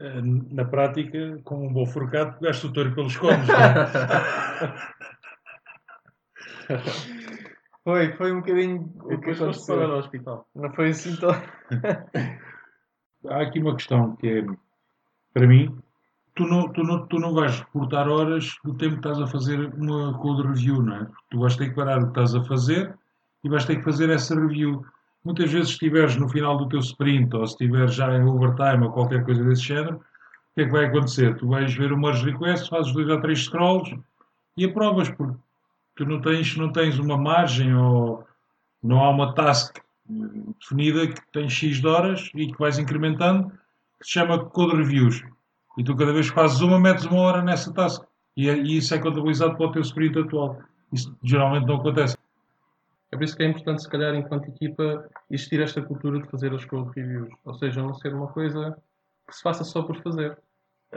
Speaker 1: Eh, Na prática, com um bom forcado, pegaste o touro pelos cornos. não é? <laughs>
Speaker 2: Foi, foi um bocadinho
Speaker 3: E depois foste parar ao hospital.
Speaker 2: Não foi assim tão. <laughs>
Speaker 1: Há aqui uma questão que é, para mim, tu não, tu, não, tu não vais reportar horas do tempo que estás a fazer uma code review, não é? Tu vais ter que parar o que estás a fazer e vais ter que fazer essa review. Muitas vezes, se estiveres no final do teu sprint ou se estiveres já em overtime ou qualquer coisa desse género, o que é que vai acontecer? Tu vais ver o merge request, fazes dois ou três scrolls e aprovas, porque tu não tens, não tens uma margem ou não há uma task definida que tem X de horas e que vais incrementando, que se chama Code Reviews. E tu cada vez que fazes uma, metes uma hora nessa task. E, é- e isso é contabilizado para o teu sprint atual. Isso geralmente não acontece.
Speaker 3: É por isso que é importante, se calhar, enquanto equipa, existir esta cultura de fazer as code reviews. Ou seja, não ser uma coisa que se faça só por fazer.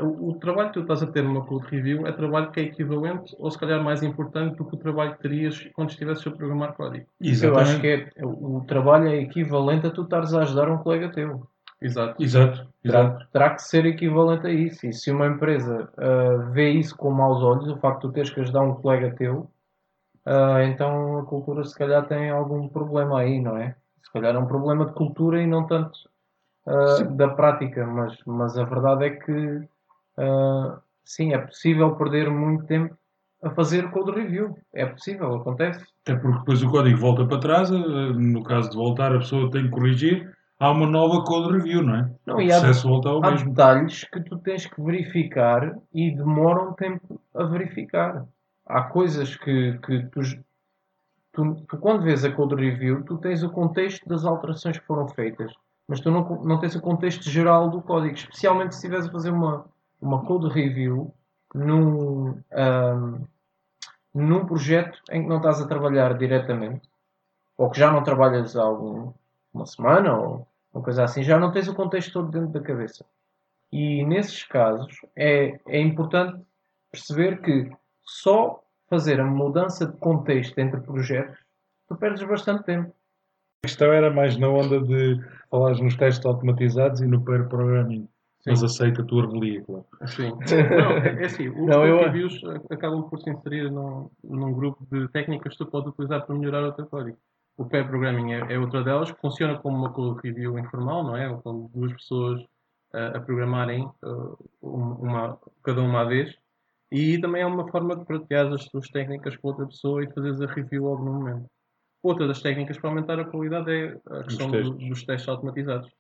Speaker 3: O, o trabalho que tu estás a ter numa code review é trabalho que é equivalente, ou se calhar mais importante, do que o trabalho que terias quando estivesses a programar código.
Speaker 2: Isso eu acho que é, o, o trabalho é equivalente a tu estares a ajudar um colega teu.
Speaker 3: Exato.
Speaker 1: Exato. Exato.
Speaker 2: Terá, terá que ser equivalente a isso. E se uma empresa ah, vê isso com maus olhos, o facto de tu teres que ajudar um colega teu, ah, então a cultura se calhar tem algum problema aí, não é? Se calhar é um problema de cultura e não tanto ah, da prática, mas, mas a verdade é que sim, é possível perder muito tempo a fazer code review. É possível, acontece.
Speaker 1: Até porque depois o código volta para trás, no caso de voltar a pessoa tem que corrigir, há uma nova code review, não é?
Speaker 2: Não,
Speaker 1: o
Speaker 2: e há- Há detalhes que tu tens que verificar e demora um tempo a verificar. Há coisas que, que tu, tu, tu, quando vês a code review, tu tens o contexto das alterações que foram feitas, mas tu não, não tens o contexto geral do código, especialmente se estiveres a fazer uma, uma code review num, um, num projeto em que não estás a trabalhar diretamente, ou que já não trabalhas há algum, uma semana ou uma coisa assim, já não tens o contexto todo dentro da cabeça. E nesses casos é, é importante perceber que só fazer a mudança de contexto entre projetos tu perdes bastante tempo.
Speaker 1: A questão era mais na onda de falares nos testes automatizados e no pair programming. Sim. Mas aceita a tua revelia, claro.
Speaker 3: Sim. <laughs> Não, é, é assim, os não, eu... reviews acabam por se inserir num, num grupo de técnicas que tu podes utilizar para melhorar o teu código. O pair programming é, é outra delas, que funciona como uma code review informal, não é? Com duas pessoas uh, a programarem uh, uma, cada uma à vez. E também é uma forma de partilhar as tuas técnicas com outra pessoa e fazeres a review logo no momento. Outra das técnicas para aumentar a qualidade é a questão dos testes, do, dos testes automatizados.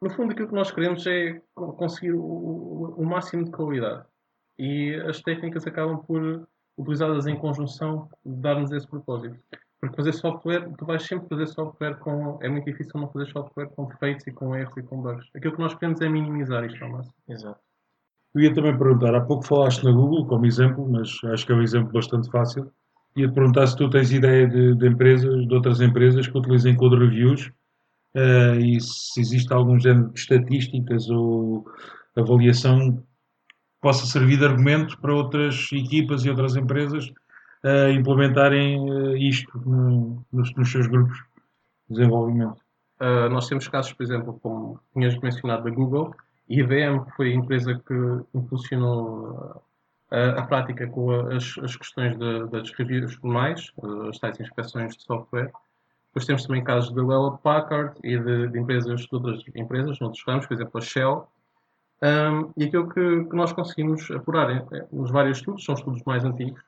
Speaker 3: No fundo, aquilo que nós queremos é conseguir o, o, o máximo de qualidade. E as técnicas acabam por, utilizadas em conjunção, dar-nos esse propósito. Porque fazer software, tu vais sempre fazer software com. É muito difícil não fazer software com defeitos e com erros e com bugs. Aquilo que nós queremos é minimizar isto ao máximo.
Speaker 2: Exato.
Speaker 1: Eu ia também perguntar, há pouco falaste na Google como exemplo, mas acho que é um exemplo bastante fácil. Ia-te perguntar se tu tens ideia de, de, empresas, de outras empresas que utilizem code reviews uh, e se existe algum género de estatísticas ou avaliação que possa servir de argumento para outras equipas e outras empresas uh, implementarem uh, isto no, nos, seus grupos de desenvolvimento.
Speaker 3: Uh, nós temos casos, por exemplo, como tinhas mencionado da Google, e a IBM foi a empresa que impulsionou a, a prática com as, as questões de, das reviews formais, as tais inspeções de software. Depois temos também casos da Lella Packard e de, de, empresas, de outras empresas, noutros ramos, por exemplo, a Shell. Um, e aquilo que, que, nós conseguimos apurar nos vários estudos, são estudos mais antigos,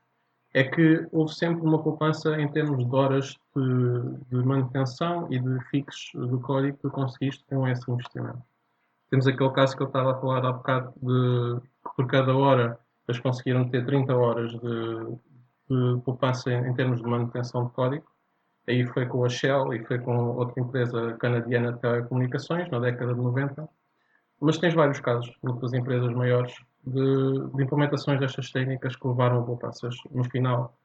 Speaker 3: é que houve sempre uma poupança em termos de horas de, de manutenção e de fixos do código que conseguiste com esse investimento. Temos aquele caso que eu estava a falar há bocado de que por cada hora eles conseguiram ter 30 horas de, de poupança em, em, termos de manutenção de código. Aí foi com a Shell e foi com outra empresa canadiana de telecomunicações na década de 90. Mas tens vários casos, outras empresas maiores, de, de, implementações destas técnicas que levaram a poupanças no final,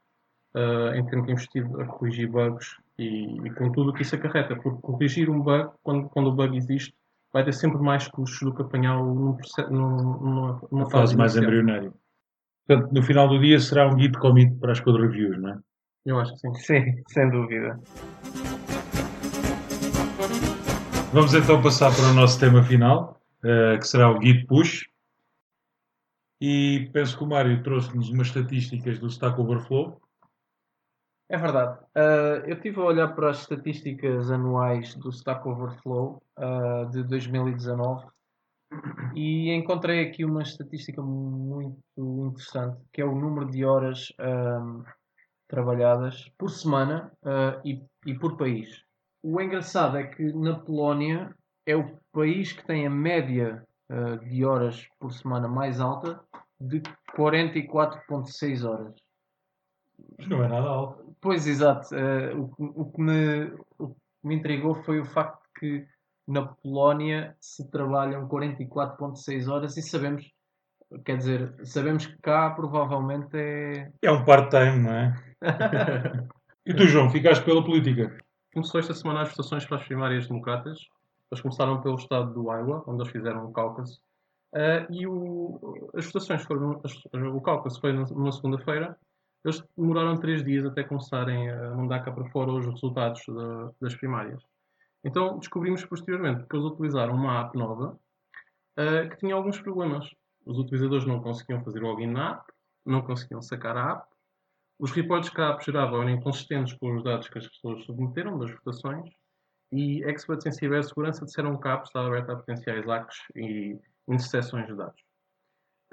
Speaker 3: uh, em tempo investido a corrigir bugs e, e, com tudo o que isso acarreta. Porque corrigir um bug, quando, quando o bug existe, vai ter sempre mais custos do que apanhá-lo num, numa, numa
Speaker 1: fase mais embrionária. Portanto, no final do dia será um git commit para as code reviews, não é?
Speaker 3: Eu acho que sim.
Speaker 2: Sim, sem dúvida.
Speaker 1: Vamos então passar para o nosso tema final, uh, que será o git push. E penso que o Mário trouxe-nos umas estatísticas do Stack Overflow.
Speaker 2: É verdade. Uh, eu estive a olhar para as estatísticas anuais do Stack Overflow uh, de 2019 e encontrei aqui uma estatística muito interessante, que é o número de horas um, trabalhadas por semana uh, e, e por país. O engraçado é que na Polónia é o país que tem a média uh, de horas por semana mais alta de 44,6 horas.
Speaker 1: Não é nada alto.
Speaker 2: Pois, exato. Uh, o, o, que me, o que me intrigou foi o facto de que na Polónia se trabalham 44,6 horas e sabemos, quer dizer, sabemos que cá provavelmente é.
Speaker 1: É um part-time, não é? <laughs> e tu, João, ficaste pela política?
Speaker 3: Começou esta semana as votações para as primárias democratas. Eles começaram pelo estado do Iowa, onde eles fizeram o caucus. Uh, e o, as votações foram. As, o caucus foi numa segunda-feira. Eles demoraram três dias até começarem a mandar cá para fora os resultados da, das primárias. Então descobrimos posteriormente que eles utilizaram uma app nova uh, que tinha alguns problemas. Os utilizadores não conseguiam fazer login na app, não conseguiam sacar a app, os reportes que a app gerava eram inconsistentes com os dados que as pessoas submeteram das votações e experts em cibersegurança disseram que a app estava aberta a potenciais hacks e interseções de dados.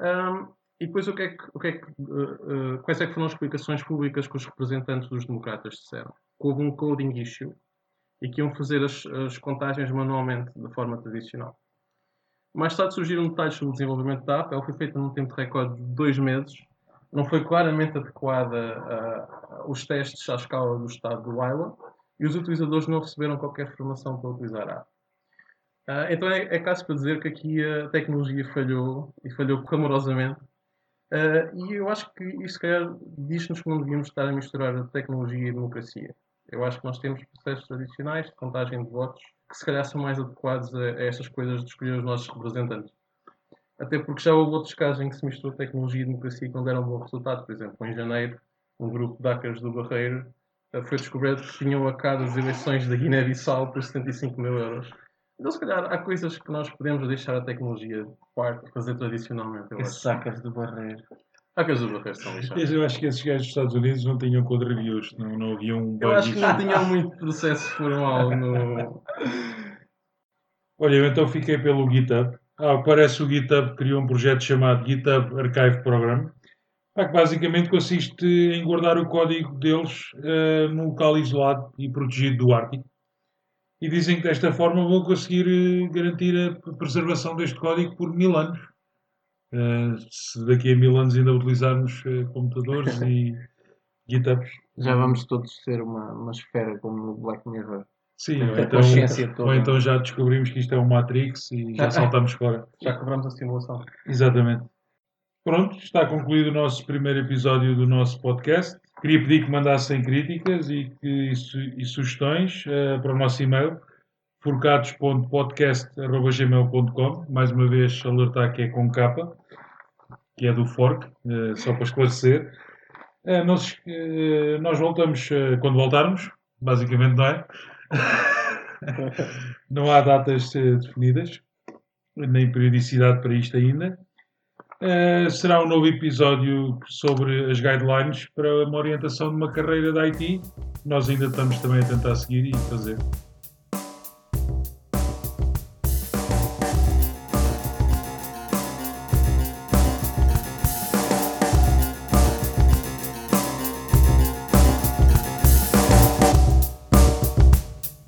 Speaker 3: Um, e depois o que é que, o que, é que uh, uh, quais é que foram as explicações públicas que os representantes dos democratas disseram? Que houve um coding issue e que iam fazer as, as contagens manualmente, de forma tradicional. Mais tarde surgiram detalhes sobre o desenvolvimento da app. Ela foi feita num tempo de recorde de dois meses. Não foi claramente adequada uh, os testes à escala do estado do Iowa e os utilizadores não receberam qualquer formação para utilizar a app. Uh, então é, é, caso para dizer que aqui a tecnologia falhou e falhou clamorosamente. Uh, e eu acho que isto, se calhar, diz-nos que não devíamos estar a misturar a tecnologia e a democracia. Eu acho que nós temos processos tradicionais de contagem de votos que, se calhar, são mais adequados a, a estas coisas de escolher os nossos representantes. Até porque já houve outros casos em que se misturou tecnologia e democracia que não deram um bom resultado. Por exemplo, em janeiro, um grupo de hackers do Barreiro foi descoberto que tinham acado as eleições da Guiné-Bissau por 75 mil euros. Então, se calhar, há coisas que nós podemos deixar a tecnologia de parte e fazer tradicionalmente. Eu
Speaker 2: Esses sacas do barreiro.
Speaker 3: Hackers do barreiro são lixados.
Speaker 1: Eu acho que esses gajos dos Estados Unidos não tinham code reviews, não, não havia um
Speaker 3: Eu acho que não tinham muito processo formal no. <laughs>
Speaker 1: Olha, eu então fiquei pelo GitHub. Ah, parece o GitHub criou um projeto chamado GitHub Archive Program, que basicamente consiste em guardar o código deles uh, num local isolado e protegido do Ártico e dizem que desta forma vão conseguir eh, garantir a preservação deste código por mil anos. Uh, se daqui a mil anos ainda utilizarmos uh, computadores <laughs> e GitHubs.
Speaker 2: Já vamos todos ser uma, uma esfera como no Black Mirror.
Speaker 1: Sim, ou então, ou então já descobrimos que isto é um Matrix e já <laughs> saltamos fora.
Speaker 3: Já quebramos a simulação.
Speaker 1: Exatamente. Pronto, está concluído o nosso primeiro episódio do nosso podcast. Queria pedir que mandassem críticas e, que, e sugestões uh, para o nosso e-mail forcados.podcast.gmail.com Mais uma vez alertar que é com capa, que é do fork, uh, só para esclarecer. Uh, nós, nós voltamos quando voltarmos, basicamente, não é? <laughs> não há datas definidas, nem periodicidade para isto ainda. Uh, será um novo episódio sobre as guidelines para uma orientação de uma carreira da IT. Nós ainda estamos também a tentar seguir e fazer.